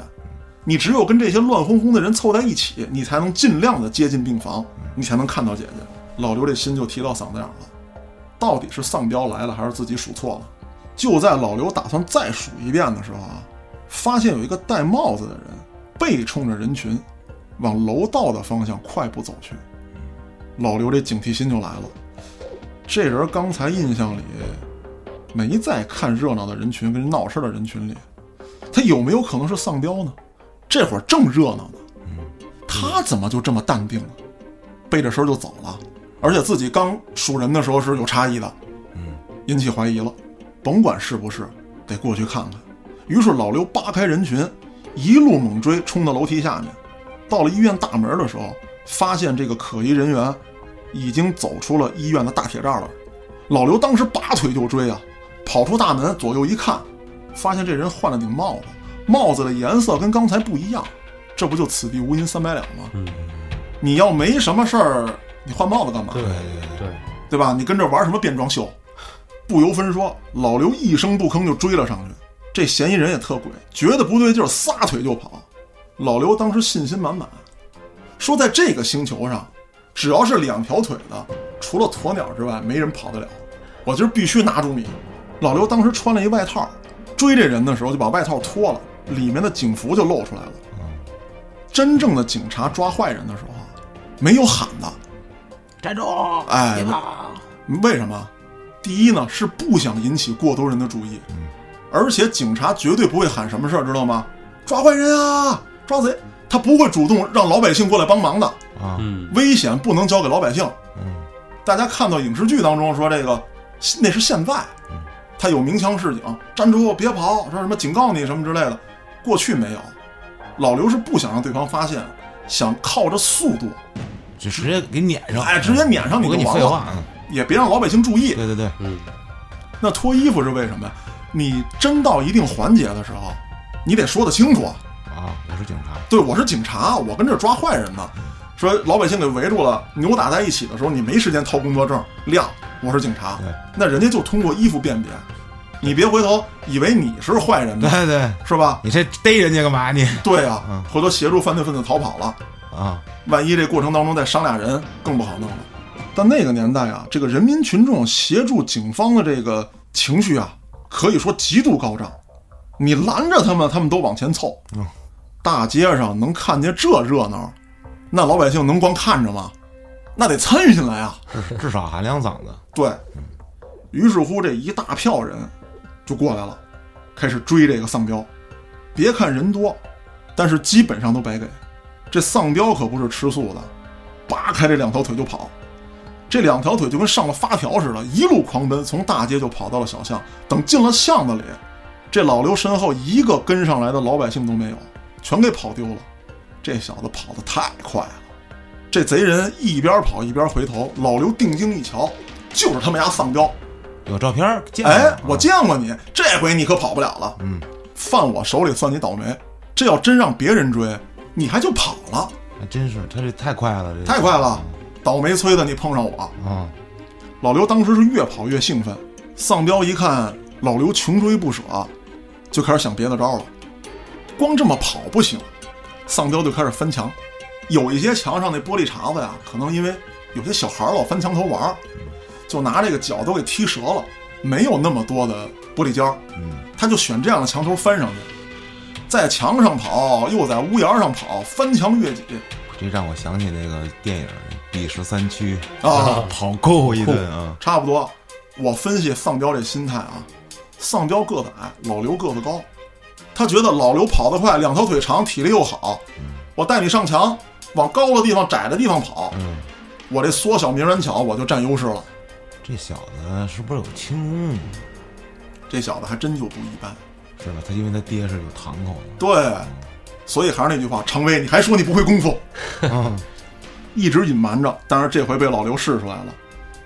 你只有跟这些乱哄哄的人凑在一起，你才能尽量的接近病房，你才能看到姐姐。老刘这心就提到嗓子眼儿了，到底是丧彪来了，还是自己数错了？就在老刘打算再数一遍的时候啊，发现有一个戴帽子的人背冲着人群，往楼道的方向快步走去。老刘这警惕心就来了。这人刚才印象里没在看热闹的人群跟闹事的人群里，他有没有可能是丧彪呢？这会儿正热闹呢，他怎么就这么淡定了？背着身就走了，而且自己刚数人的时候是有差异的，引起怀疑了。甭管是不是，得过去看看。于是老刘扒开人群，一路猛追，冲到楼梯下面。到了医院大门的时候，发现这个可疑人员已经走出了医院的大铁栅栏。老刘当时拔腿就追啊，跑出大门，左右一看，发现这人换了顶帽子，帽子的颜色跟刚才不一样，这不就此地无银三百两吗？嗯，你要没什么事儿，你换帽子干嘛？对对对，对吧？你跟这玩什么变装秀？不由分说，老刘一声不吭就追了上去。这嫌疑人也特鬼，觉得不对劲儿，撒腿就跑。老刘当时信心满满，说在这个星球上，只要是两条腿的，除了鸵鸟之外，没人跑得了。我今儿必须拿住你。老刘当时穿了一外套，追这人的时候就把外套脱了，里面的警服就露出来了。真正的警察抓坏人的时候啊，没有喊的，站住！哎别跑！为什么？第一呢，是不想引起过多人的注意，而且警察绝对不会喊什么事儿，知道吗？抓坏人啊，抓贼！他不会主动让老百姓过来帮忙的，啊，嗯，危险不能交给老百姓。嗯，大家看到影视剧当中说这个，那是现在，他有鸣枪示警，站住，别跑，说什么警告你什么之类的。过去没有，老刘是不想让对方发现，想靠着速度，就直接给撵上，哎，直接撵上你不跟就完了，你废话。嗯。也别让老百姓注意。对对对，嗯，那脱衣服是为什么呀？你真到一定环节的时候，你得说得清楚啊。啊，我是警察。对，我是警察，我跟这儿抓坏人呢。说老百姓给围住了，扭打在一起的时候，你没时间掏工作证亮我是警察对，那人家就通过衣服辨别，你别回头以为你是坏人呢，对对，是吧？你这逮人家干嘛你 对啊、嗯回头协助犯罪分子逃跑了，啊？万一这过程当中再伤俩人，更不好弄了。但那个年代啊，这个人民群众协助警方的这个情绪啊，可以说极度高涨。你拦着他们，他们都往前凑。嗯大街上能看见这热闹，那老百姓能光看着吗？那得参与进来啊！至 至少喊两嗓子。对，于是乎这一大票人就过来了，开始追这个丧彪。别看人多，但是基本上都白给。这丧彪可不是吃素的，扒开这两条腿就跑，这两条腿就跟上了发条似的，一路狂奔，从大街就跑到了小巷。等进了巷子里，这老刘身后一个跟上来的老百姓都没有，全给跑丢了。这小子跑得太快了，这贼人一边跑一边回头，老刘定睛一瞧，就是他们家丧彪。有照片儿见过哎啊，我见过你，这回你可跑不了了。嗯，犯我手里算你倒霉。这要真让别人追，你还就跑了，还真是他这太快了，这太快了。倒霉催的你碰上我，啊！老刘当时是越跑越兴奋。丧彪一看老刘穷追不舍，就开始想别的招了。光这么跑不行，丧彪就开始翻墙。有一些墙上那玻璃碴子呀，可能因为有些小孩老翻墙头玩儿，就拿这个脚都给踢折了，没有那么多的玻璃胶。嗯，他就选这样的墙头翻上去，在墙上跑，又在屋檐上跑，翻墙越脊这让我想起那个电影《第十三区》啊，跑够一顿啊！差不多。我分析丧彪这心态啊，丧彪个子矮，老刘个子高，他觉得老刘跑得快，两条腿长，体力又好，我带你上墙，往高的地方、窄的地方跑，嗯，我这缩小鸣人巧，我就占优势了。这小子是不是有轻功？这小子还真就不一般。是吧？他因为他爹是有堂口的。对，所以还是那句话，常威，你还说你不会功夫，啊，一直隐瞒着，但是这回被老刘试出来了。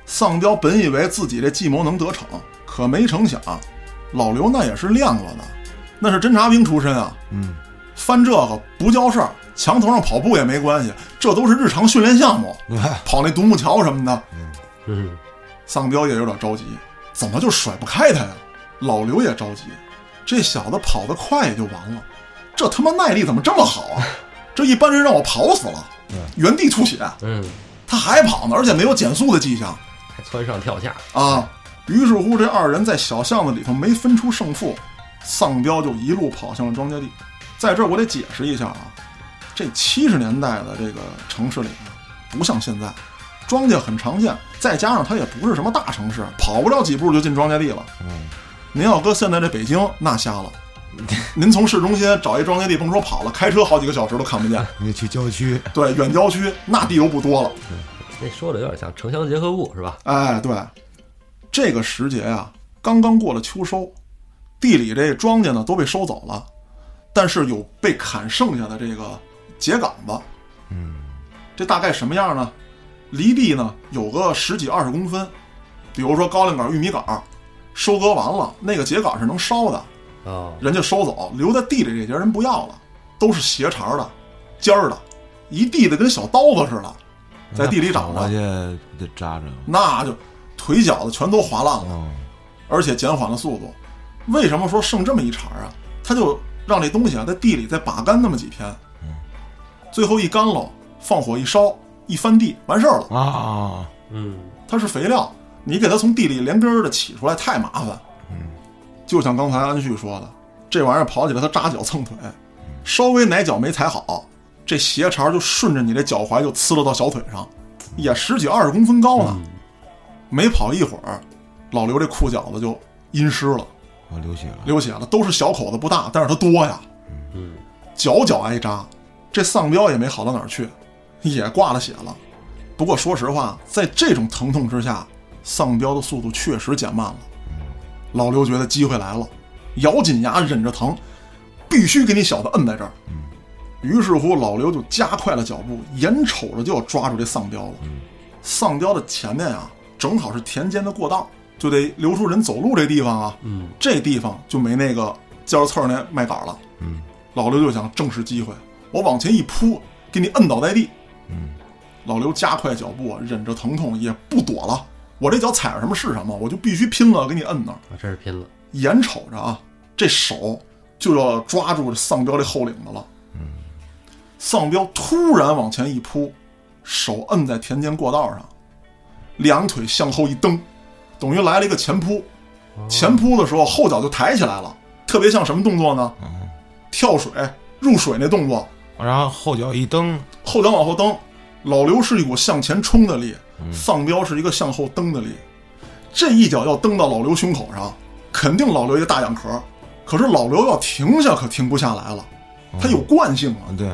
丧彪本以为自己这计谋能得逞，可没成想，老刘那也是亮了的，那是侦察兵出身啊，嗯，翻这个不叫事儿，墙头上跑步也没关系，这都是日常训练项目，对，跑那独木桥什么的。嗯，丧彪也有点着急，怎么就甩不开他呀？老刘也着急，这小子跑得快也就完了，这他妈耐力怎么这么好啊？这一般人让我跑死了，原地吐血，嗯，他还跑呢，而且没有减速的迹象还蹿上跳下，啊。于是乎，这二人在小巷子里头没分出胜负，丧彪就一路跑向了庄稼地。在这儿我得解释一下啊，这七十年代的这个城市里啊，不像现在，庄稼很常见，再加上它也不是什么大城市，跑不了几步就进庄稼地了。嗯，您要搁现在这北京，那瞎了。您从市中心找一庄稼地，甭说跑了，开车好几个小时都看不见。你去郊区，对，远郊区那地又不多了。那说的有点像城乡结合部是吧？哎，对，这个时节啊，刚刚过了秋收，地里这庄稼呢都被收走了，但是有被砍剩下的这个秸秆子。嗯，这大概什么样呢？离地呢有个十几二十公分，比如说高粱杆、玉米杆，收割完了，那个秸秆是能烧的，哦，人家收走，留在地里这些人不要了，都是斜茬的、尖儿的，一地的跟小刀子似的，在地里长着，跑过去得扎着。那就腿脚子全都划烂了。嗯，而且减缓了速度。为什么说剩这么一茬啊？他就让这东西啊在地里再把干那么几天，最后一干喽，放火一烧，一翻地，完事儿了。啊，嗯，它是肥料，你给它从地里连根儿的起出来太麻烦。嗯，就像刚才安旭说的，这玩意儿跑起来它扎脚蹭腿，稍微哪脚没踩好，这鞋茬就顺着你这脚踝就呲了到小腿上，也十几二十公分高呢。没跑一会儿，老刘这裤脚子就阴湿了。我流血了。流血了，都是小口子不大，但是它多呀，嗯，脚脚挨扎。这丧彪也没好到哪儿去，也挂了血了。不过说实话，在这种疼痛之下，丧彪的速度确实减慢了。老刘觉得机会来了，咬紧牙忍着疼，必须给你小子摁在这儿。于是乎，老刘就加快了脚步，眼瞅着就要抓住这丧彪了。丧彪的前面啊，正好是田间的过道，就得留出人走路这地方啊。嗯，这地方就没那个尖儿刺儿那麦秆了。嗯，老刘就想正视机会，我往前一扑，给你摁倒在地。嗯，老刘加快脚步，忍着疼痛也不躲了。我这脚踩着什么是什么，我就必须拼了，给你摁那儿。啊，这是拼了，眼瞅着啊，这手就要抓住这丧彪这后领子了。丧彪突然往前一扑，手摁在田间过道上，两腿向后一蹬，等于来了一个前扑。前扑的时候，后脚就抬起来了，特别像什么动作呢？跳水入水那动作，然后后脚一蹬，后脚往后蹬。老刘是一股向前冲的力，丧彪是一个向后蹬的力。这一脚要蹬到老刘胸口上，肯定老刘一个大仰壳。可是老刘要停下，可停不下来了，他有惯性啊。啊，对，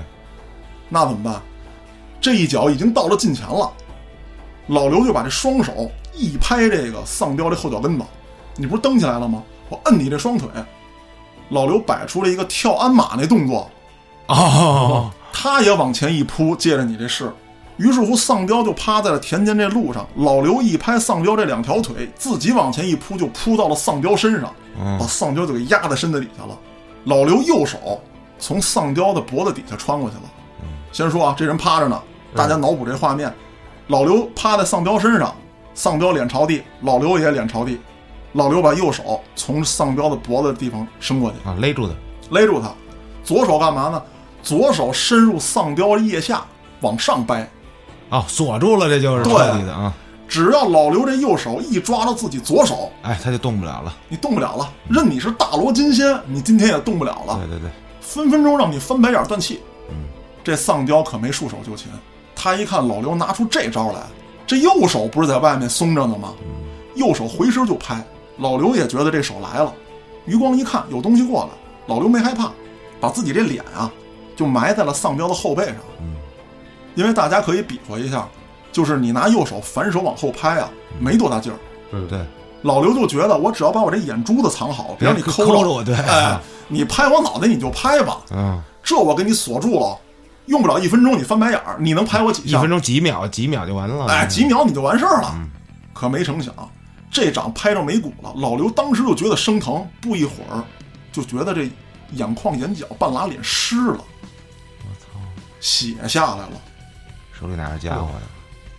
那怎么办？这一脚已经到了近前了，老刘就把这双手一拍这个丧彪这后脚跟子，你不是蹬起来了吗？我摁你这双腿。老刘摆出了一个跳鞍马那动作，哦，他也往前一扑，借着你这势。于是乎，丧彪就趴在了田间这路上。老刘一拍丧彪这两条腿，自己往前一扑，就扑到了丧彪身上，把丧彪就给压在身子底下了。老刘右手从丧彪的脖子底下穿过去了。先说啊，这人趴着呢，大家脑补这画面：老刘趴在丧彪身上，丧彪脸朝地，老刘也脸朝地。老刘把右手从丧彪的脖子的地方伸过去，啊，勒住他，勒住他，左手干嘛呢？左手伸入丧彪腋下，往上掰。哦，锁住了，这就是对彻底的啊！只要老刘这右手一抓到自己左手，哎，他就动不了了。你动不了了。任你是大罗金仙，你今天也动不了了。对对对，分分钟让你翻白眼断气。这丧彪可没束手就擒，他一看老刘拿出这招来，这右手不是在外面松着呢吗？右手回身就拍，老刘也觉得这手来了，余光一看有东西过来，老刘没害怕，把自己这脸啊就埋在了丧彪的后背上。因为大家可以比划一下，就是你拿右手反手往后拍啊，没多大劲儿。对，对，老刘就觉得我只要把我这眼珠子藏好，别让你抠抠着我对哎，你拍我脑袋你就拍吧，嗯，这我给你锁住了，用不了一分钟你翻白眼儿，你能拍我几下？一分钟几秒，几秒就完了。哎，几秒你就完事儿了。可没成想，这掌拍着眉骨了。老刘当时就觉得生疼，不一会儿就觉得这眼眶、眼角、半拉脸湿了，我操，血下来了。手里拿着家伙呢。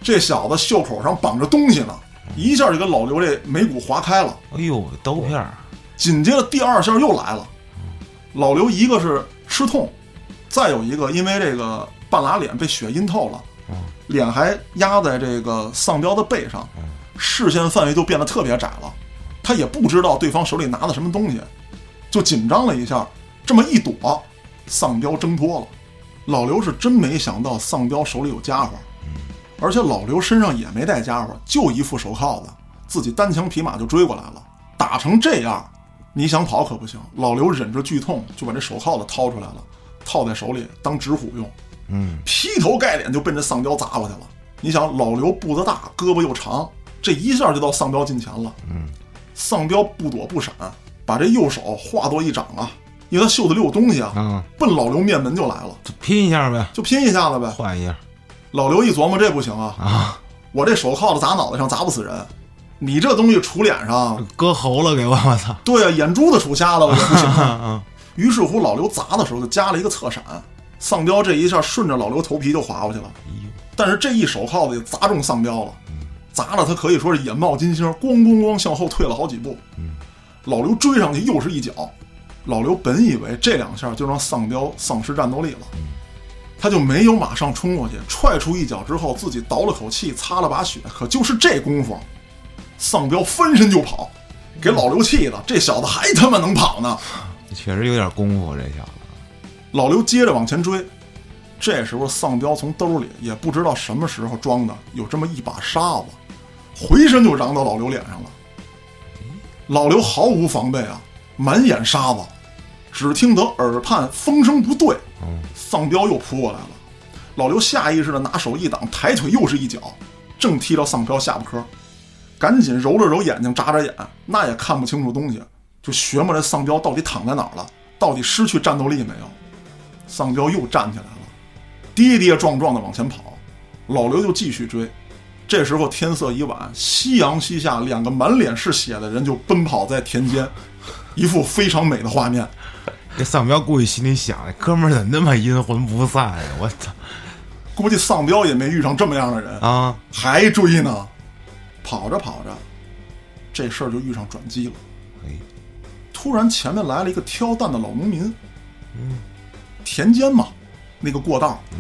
这小子袖口上绑着东西呢，一下就给老刘这眉骨划开了。哎呦，刀片儿紧接着第二下又来了，老刘一个是吃痛，再有一个因为这个半拉脸被血阴透了，脸还压在这个丧彪的背上，视线范围就变得特别窄了。他也不知道对方手里拿的什么东西，就紧张了一下，这么一躲，丧彪挣脱了。老刘是真没想到丧彪手里有家伙，而且老刘身上也没带家伙，就一副手铐子，自己单枪匹马就追过来了。打成这样，你想跑可不行。老刘忍着剧痛就把这手铐子掏出来了，套在手里当纸虎用。嗯，劈头盖脸就奔着丧彪砸过去了。你想，老刘步子大，胳膊又长，这一下就到丧彪近前了。嗯，丧彪不躲不闪，把这右手化作一掌啊，因为他袖子里有东西啊，嗯，奔老刘面门就来了，就拼一下呗，就拼一下子呗。换一下老刘一琢磨，这不行啊，啊，我这手铐子砸脑袋上砸不死人，你这东西杵脸上，割喉了给我，我操！对啊，眼珠子杵瞎了我也不行啊。啊，于是乎，老刘砸的时候就加了一个侧闪，丧彪这一下顺着老刘头皮就划过去了。但是这一手铐子也砸中丧彪了，砸了他可以说是眼冒金星，咣咣咣向后退了好几步。老刘追上去又是一脚，老刘本以为这两下就让丧彪丧失战斗力了，他就没有马上冲过去，踹出一脚之后自己倒了口气，擦了把血。可就是这功夫，丧彪翻身就跑，给老刘气的，这小子还他妈能跑呢！确实有点功夫，这小子。老刘接着往前追，这时候丧彪从兜里也不知道什么时候装的有这么一把沙子，回身就嚷到老刘脸上了。老刘毫无防备啊，满眼沙子，只听得耳畔风声不对，丧彪又扑过来了。老刘下意识的拿手一挡，抬腿又是一脚，正踢到丧彪下巴颏，赶紧揉了揉眼睛，眨眨眼，那也看不清楚东西，就琢磨这丧彪到底躺在哪儿了，到底失去战斗力没有。丧彪又站起来了，跌跌撞撞的往前跑，老刘就继续追。这时候天色已晚，夕阳西下，两个满脸是血的人就奔跑在田间，一副非常美的画面。这丧彪估计心里想：哥们儿怎么那么阴魂不散呀？我操！估计丧彪也没遇上这么样的人，啊，还追呢。跑着跑着，这事儿就遇上转机了。哎，突然前面来了一个挑担的老农民，嗯，田间嘛，那个过道，嗯，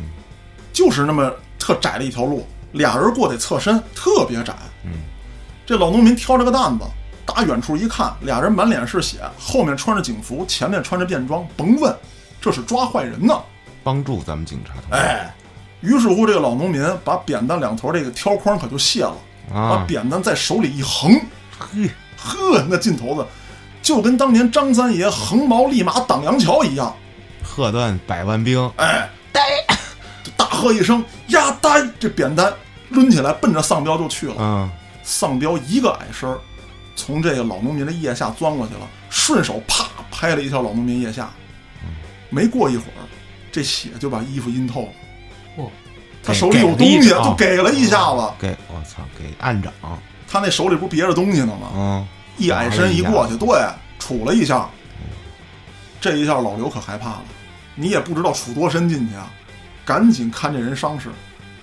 就是那么特窄的一条路，俩人过得侧身，特别窄，嗯，这老农民挑着个担子，打远处一看，俩人满脸是血，后面穿着警服，前面穿着便装，甭问，这是抓坏人呢。帮助咱们警察同志。哎，于是乎，这个老农民把扁担两头这个挑筐可就卸了，把啊，扁担在手里一横，嘿，呵，那劲头子就跟当年张三爷横矛立马挡杨桥一样。喝断百万兵，哎，呆，就大喝一声呀呆，这扁担抡起来奔着丧彪就去了。嗯，丧彪一个矮身儿，从这个老农民的腋下钻过去了，顺手啪拍了一下老农民腋下。没过一会儿，这血就把衣服阴透了。哦他手里有东西，就给了一下子。给我操，给按掌，他那手里不别着东西呢吗？嗯，一矮身一过去，对，杵了一下。这一下老刘可害怕了，你也不知道杵多深进去啊，赶紧看这人伤势。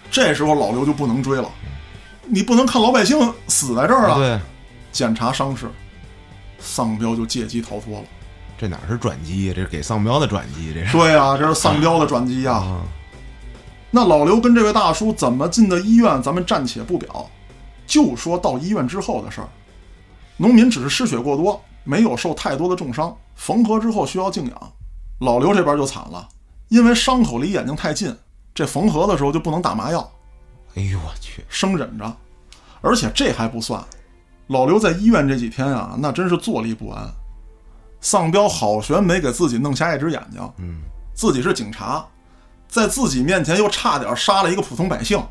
这时候老刘就不能追了，你不能看老百姓死在这儿啊！对，检查伤势，丧彪就借机逃脱了。这哪是转机呀？这是给丧彪的转机，这是对啊、这是丧彪的转机呀、啊，那老刘跟这位大叔怎么进的医院，咱们暂且不表，就说到医院之后的事儿。农民只是失血过多，没有受太多的重伤，缝合之后需要静养。老刘这边就惨了，因为伤口离眼睛太近，这缝合的时候就不能打麻药，哎呦我去，生忍着。而且这还不算，老刘在医院这几天啊，那真是坐立不安。丧彪好悬没给自己弄瞎一只眼睛，嗯，自己是警察，在自己面前又差点杀了一个普通百姓，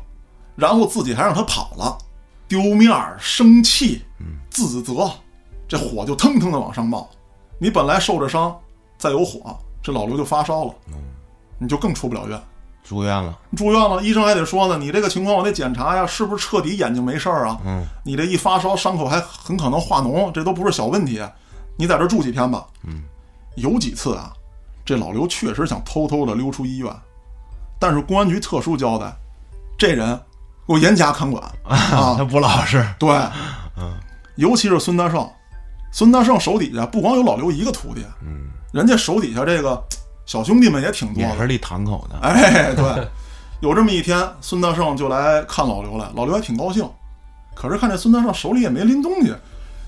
然后自己还让他跑了，丢面儿、生气、自责，这火就腾腾的往上冒。你本来受着伤，再有火，这老刘就发烧了，你就更出不了院。住院了，住院了，医生还得说呢，你这个情况我得检查呀，是不是彻底眼睛没事儿啊？嗯，你这一发烧，伤口还很可能化脓，这都不是小问题。你在这住几天吧。嗯，有几次啊，这老刘确实想偷偷的溜出医院，但是公安局特殊交代，这人给我严加看管啊他。不老实，对，尤其是孙大圣，孙大圣手底下不光有老刘一个徒弟，嗯，人家手底下这个 小兄弟们也挺多的。也是立堂口的，哎，对，有这么一天，孙大圣就来看老刘来，老刘还挺高兴。可是看这孙大圣手里也没拎东西，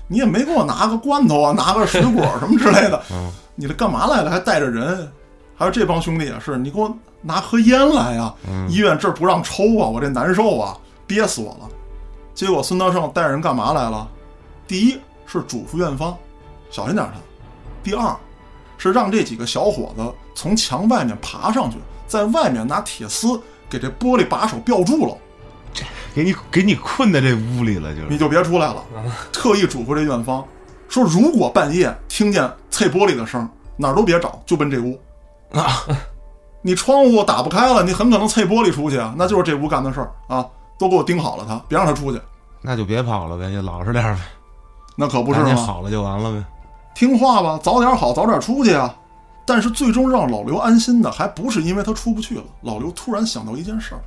你也没给我拿个罐头啊，拿个水果 什么之类的，嗯你这干嘛来了？还带着人，还有这帮兄弟也是，你给我拿盒烟来呀、医院这儿不让抽啊，我这难受啊，憋死我了。结果孙大圣带着人干嘛来了？第一是嘱咐院方小心点他，第二是让这几个小伙子从墙外面爬上去，在外面拿铁丝给这玻璃把手吊住了，给你给你困在这屋里了，就是你就别出来了。特意嘱咐这院方说，如果半夜听见碎玻璃的声儿，哪儿都别找，就奔这屋。啊，你窗户打不开了，你很可能碎玻璃出去啊，那就是这屋干的事儿啊！都给我盯好了他，别让他出去。那就别跑了呗，就老实点儿呗，那可不是吗？好了就完了呗。听话吧，早点好，早点出去啊！但是最终让老刘安心的，还不是因为他出不去了。老刘突然想到一件事儿：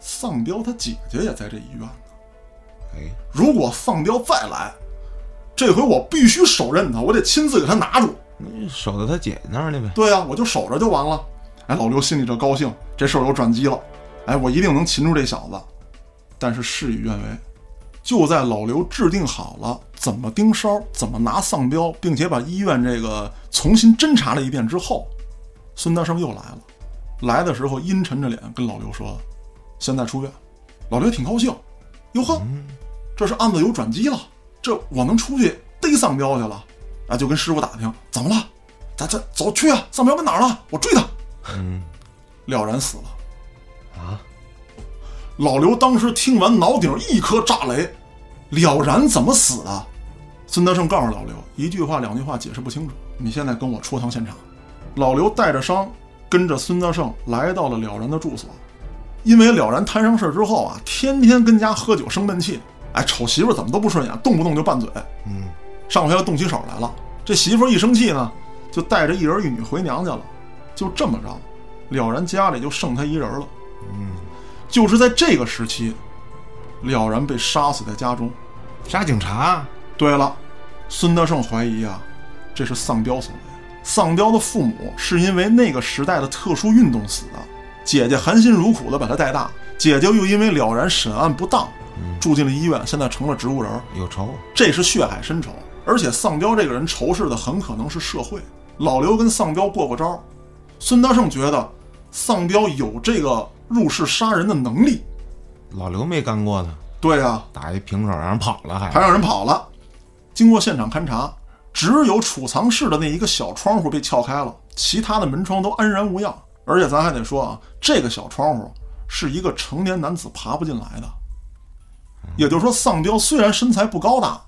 丧彪他姐姐也在这医院呢。哎，如果丧彪再来，这回我必须手刃他，我得亲自给他拿住。你守在他姐姐那儿去呗。对呀、我就守着就完了。哎，老刘心里这高兴，这事儿有转机了。哎，我一定能擒住这小子。但是事与愿违，就在老刘制定好了怎么盯梢、怎么拿丧彪，并且把医院这个重新侦查了一遍之后，孙大生又来了。来的时候阴沉着脸跟老刘说：“现在出院。”老刘挺高兴，哟呵，这是案子有转机了，这我能出去逮丧彪去了。啊，就跟师傅打听怎么了，咱咱走去啊，丧彪跟哪儿了？我追他。嗯，了然死了。啊，老刘当时听完，脑顶一颗炸雷，了然怎么死的？孙德胜告诉老刘一句话两句话解释不清楚，你现在跟我出趟现场。老刘带着伤，跟着孙德胜来到了了然的住所。因为了然摊上事之后啊，天天跟家喝酒生闷气，哎，瞅媳妇儿怎么都不顺眼，动不动就拌嘴。嗯，上回要动起手来了。这媳妇一生气呢，就带着一儿一女回娘家了。就这么着，了然家里就剩他一人了。嗯，就是在这个时期，了然被杀死在家中。杀警察，对了，孙德胜怀疑啊，这是丧彪所为。丧彪的父母是因为那个时代的特殊运动死的，姐姐含辛茹苦的把他带大，姐姐又因为了然审案不当，住进了医院，现在成了植物人儿。有仇，这是血海深仇，而且丧彪这个人仇视的很可能是社会。老刘跟丧彪过过招，孙德胜觉得丧彪有这个入室杀人的能力。老刘没干过呢，对啊，打一平手让人跑了还，还让人跑了。经过现场勘查，只有储藏室的那一个小窗户被撬开了，其他的门窗都安然无恙。而且咱还得说啊，这个小窗户是一个成年男子爬不进来的。也就是说，丧彪虽然身材不高大，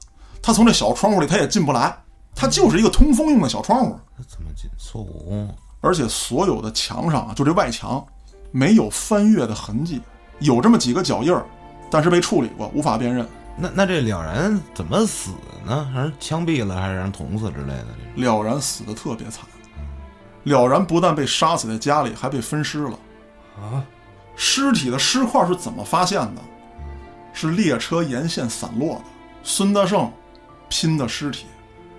他从这小窗户里他也进不来，他就是一个通风用的小窗户。那怎么进？做武功，而且所有的墙上啊，就这外墙，没有翻越的痕迹，有这么几个脚印儿，但是被处理过，无法辨认。那那这两人怎么死呢？让人枪毙了，还是让人捅死之类的？这了然死的特别惨，了然不但被杀死在家里，还被分尸了。啊，尸体的尸块是怎么发现的？是列车沿线散落的。孙德胜拼的尸体，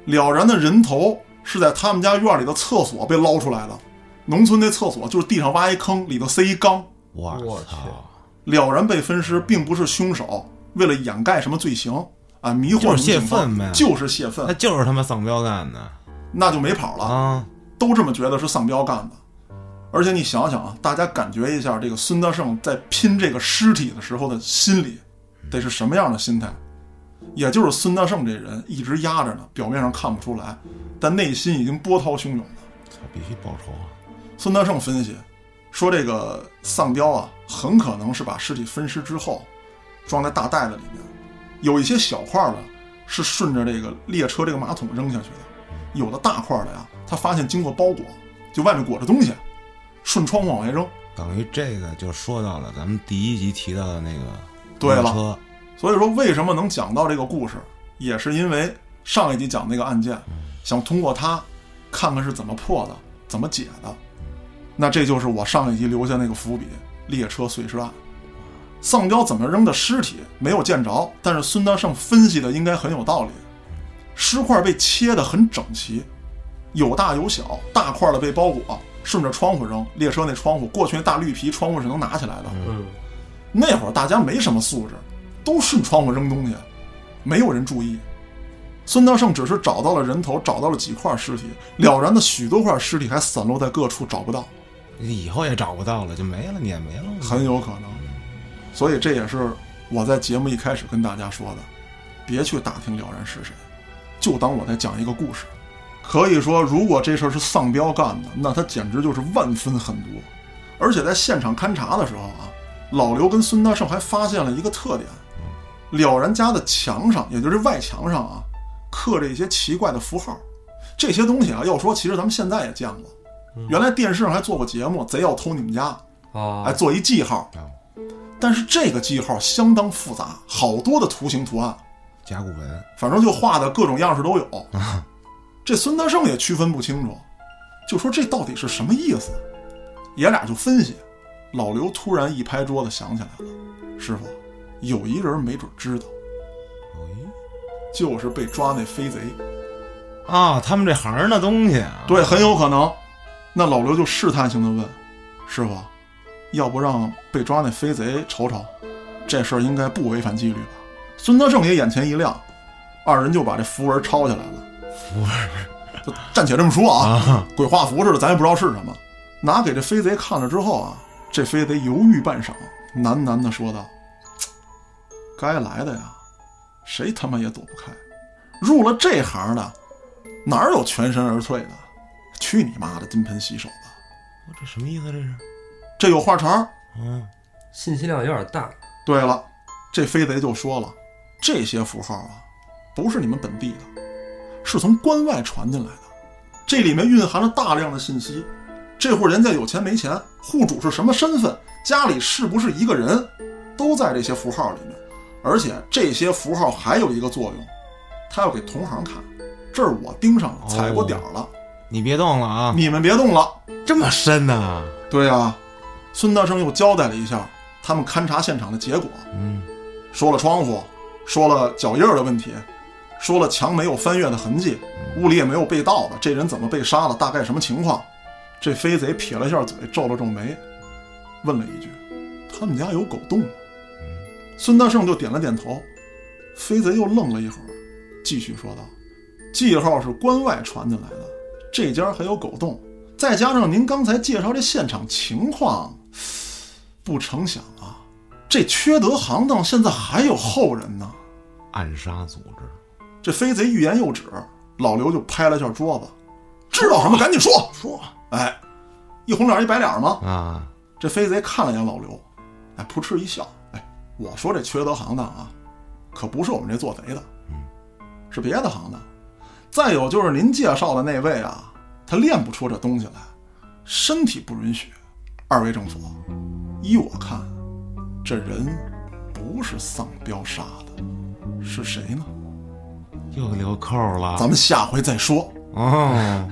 了然的人头是在他们家院里的厕所被捞出来的。农村那厕所就是地上挖一坑，里头塞一缸。我我去操！了然被分尸，并不是凶手为了掩盖什么罪行啊，迷惑就是泄愤呗就是泄愤那，就是他妈丧彪干的那就没跑了。啊！都这么觉得是丧彪干的。而且你想想啊，大家感觉一下，这个孙德胜在拼这个尸体的时候的心理，得是什么样的心态？也就是孙德胜这人一直压着呢，表面上看不出来，但内心已经波涛汹涌了。操，必须报仇啊！孙德胜分析说，这个丧彪啊，很可能是把尸体分尸之后，装在大袋子里面，有一些小块的是顺着这个列车这个马桶扔下去的，有的大块的呀，他发现经过包裹，就外面裹着东西，顺窗户往外扔。等于这个就说到了咱们第一集提到的那个对了车，所以说，为什么能讲到这个故事，也是因为上一集讲那个案件，想通过它看看是怎么破的，怎么解的。那这就是我上一集留下那个伏笔——列车碎尸案。丧彪怎么扔的尸体没有见着，但是孙德胜分析的应该很有道理。尸块被切得很整齐，有大有小，大块的被包裹，顺着窗户扔。列车那窗户，过去那大绿皮窗户是能拿起来的。嗯，那会儿大家没什么素质，都顺窗户扔东西，没有人注意。孙德胜只是找到了人头，找到了几块尸体，了然的许多块尸体还散落在各处，找不到，以后也找不到了，就没了，你也没了。很有可能。所以这也是我在节目一开始跟大家说的，别去打听了然是谁，就当我在讲一个故事。可以说，如果这事儿是丧彪干的，那他简直就是万分狠毒。而且在现场勘查的时候啊，老刘跟孙大圣还发现了一个特点：了然家的墙上，也就是外墙上啊，刻着一些奇怪的符号。这些东西啊，要说其实咱们现在也见过，原来电视上还做过节目，贼要偷你们家，啊哎，，做一记号。啊，但是这个记号相当复杂，好多的图形图案，甲骨文，反正就画的各种样式都有。这孙德胜也区分不清楚，就说这到底是什么意思？爷俩就分析。老刘突然一拍桌子，想起来了，师傅，有一人没准知道，哎就是被抓那飞贼。啊，他们这行儿的东西啊，对，很有可能。那老刘就试探性的问：“师傅，要不让被抓那飞贼瞅瞅？这事儿应该不违反纪律吧？”孙德胜也眼前一亮，二人就把这符文抄下来了。符文就暂且这么说啊，啊，鬼画符似的，咱也不知道是什么。拿给这飞贼看了之后啊，这飞贼犹豫半晌，喃喃的说道：“该来的呀，谁他妈也躲不开。入了这行的，哪有全身而退的？去你妈的金盆洗手吧！我这什么意思？这是？这有话茬儿。嗯，信息量有点大。对了，这飞贼就说了，这些符号啊，不是你们本地的，是从关外传进来的。这里面蕴含了大量的信息。这户人家有钱没钱，户主是什么身份，家里是不是一个人，都在这些符号里面。而且这些符号还有一个作用，他要给同行看。这儿我盯上了，踩过点儿了，你别动了啊！你们别动了。这么深呐、对啊、孙大圣又交代了一下，他们勘察现场的结果，嗯，说了窗户，说了脚印儿的问题，说了墙没有翻越的痕迹，屋里也没有被盗的，这人怎么被杀了，大概什么情况？这飞贼撇了下嘴，皱了皱眉，问了一句：“他们家有狗洞吗？”孙大圣就点了点头。飞贼又愣了一会儿，继续说道：“记号是关外传进来的，这家还有狗洞，再加上您刚才介绍这现场情况，不成想啊，这缺德行当现在还有后人呢。”暗杀组织，这飞贼欲言又止，老刘就拍了下桌子：“知道什么赶紧说说哎，一红脸一白脸吗。啊，这飞贼看了眼老刘，哎，扑哧一笑：“哎，我说这缺德行当啊，可不是我们这做贼的，嗯是别的行当。再有就是您介绍的那位啊，他练不出这东西来，身体不允许。二位政府，依我看，这人不是丧彪杀的，是谁呢？又留扣了。咱们下回再说。哦，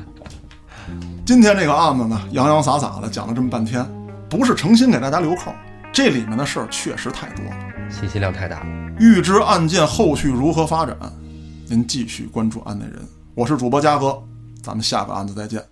今天这个案子呢，洋洋洒洒的讲了这么半天，不是诚心给大家留扣，这里面的事儿确实太多了。信息量太大。预知案件后续如何发展，您继续关注案内人。我是主播嘉哥，咱们下个案子再见。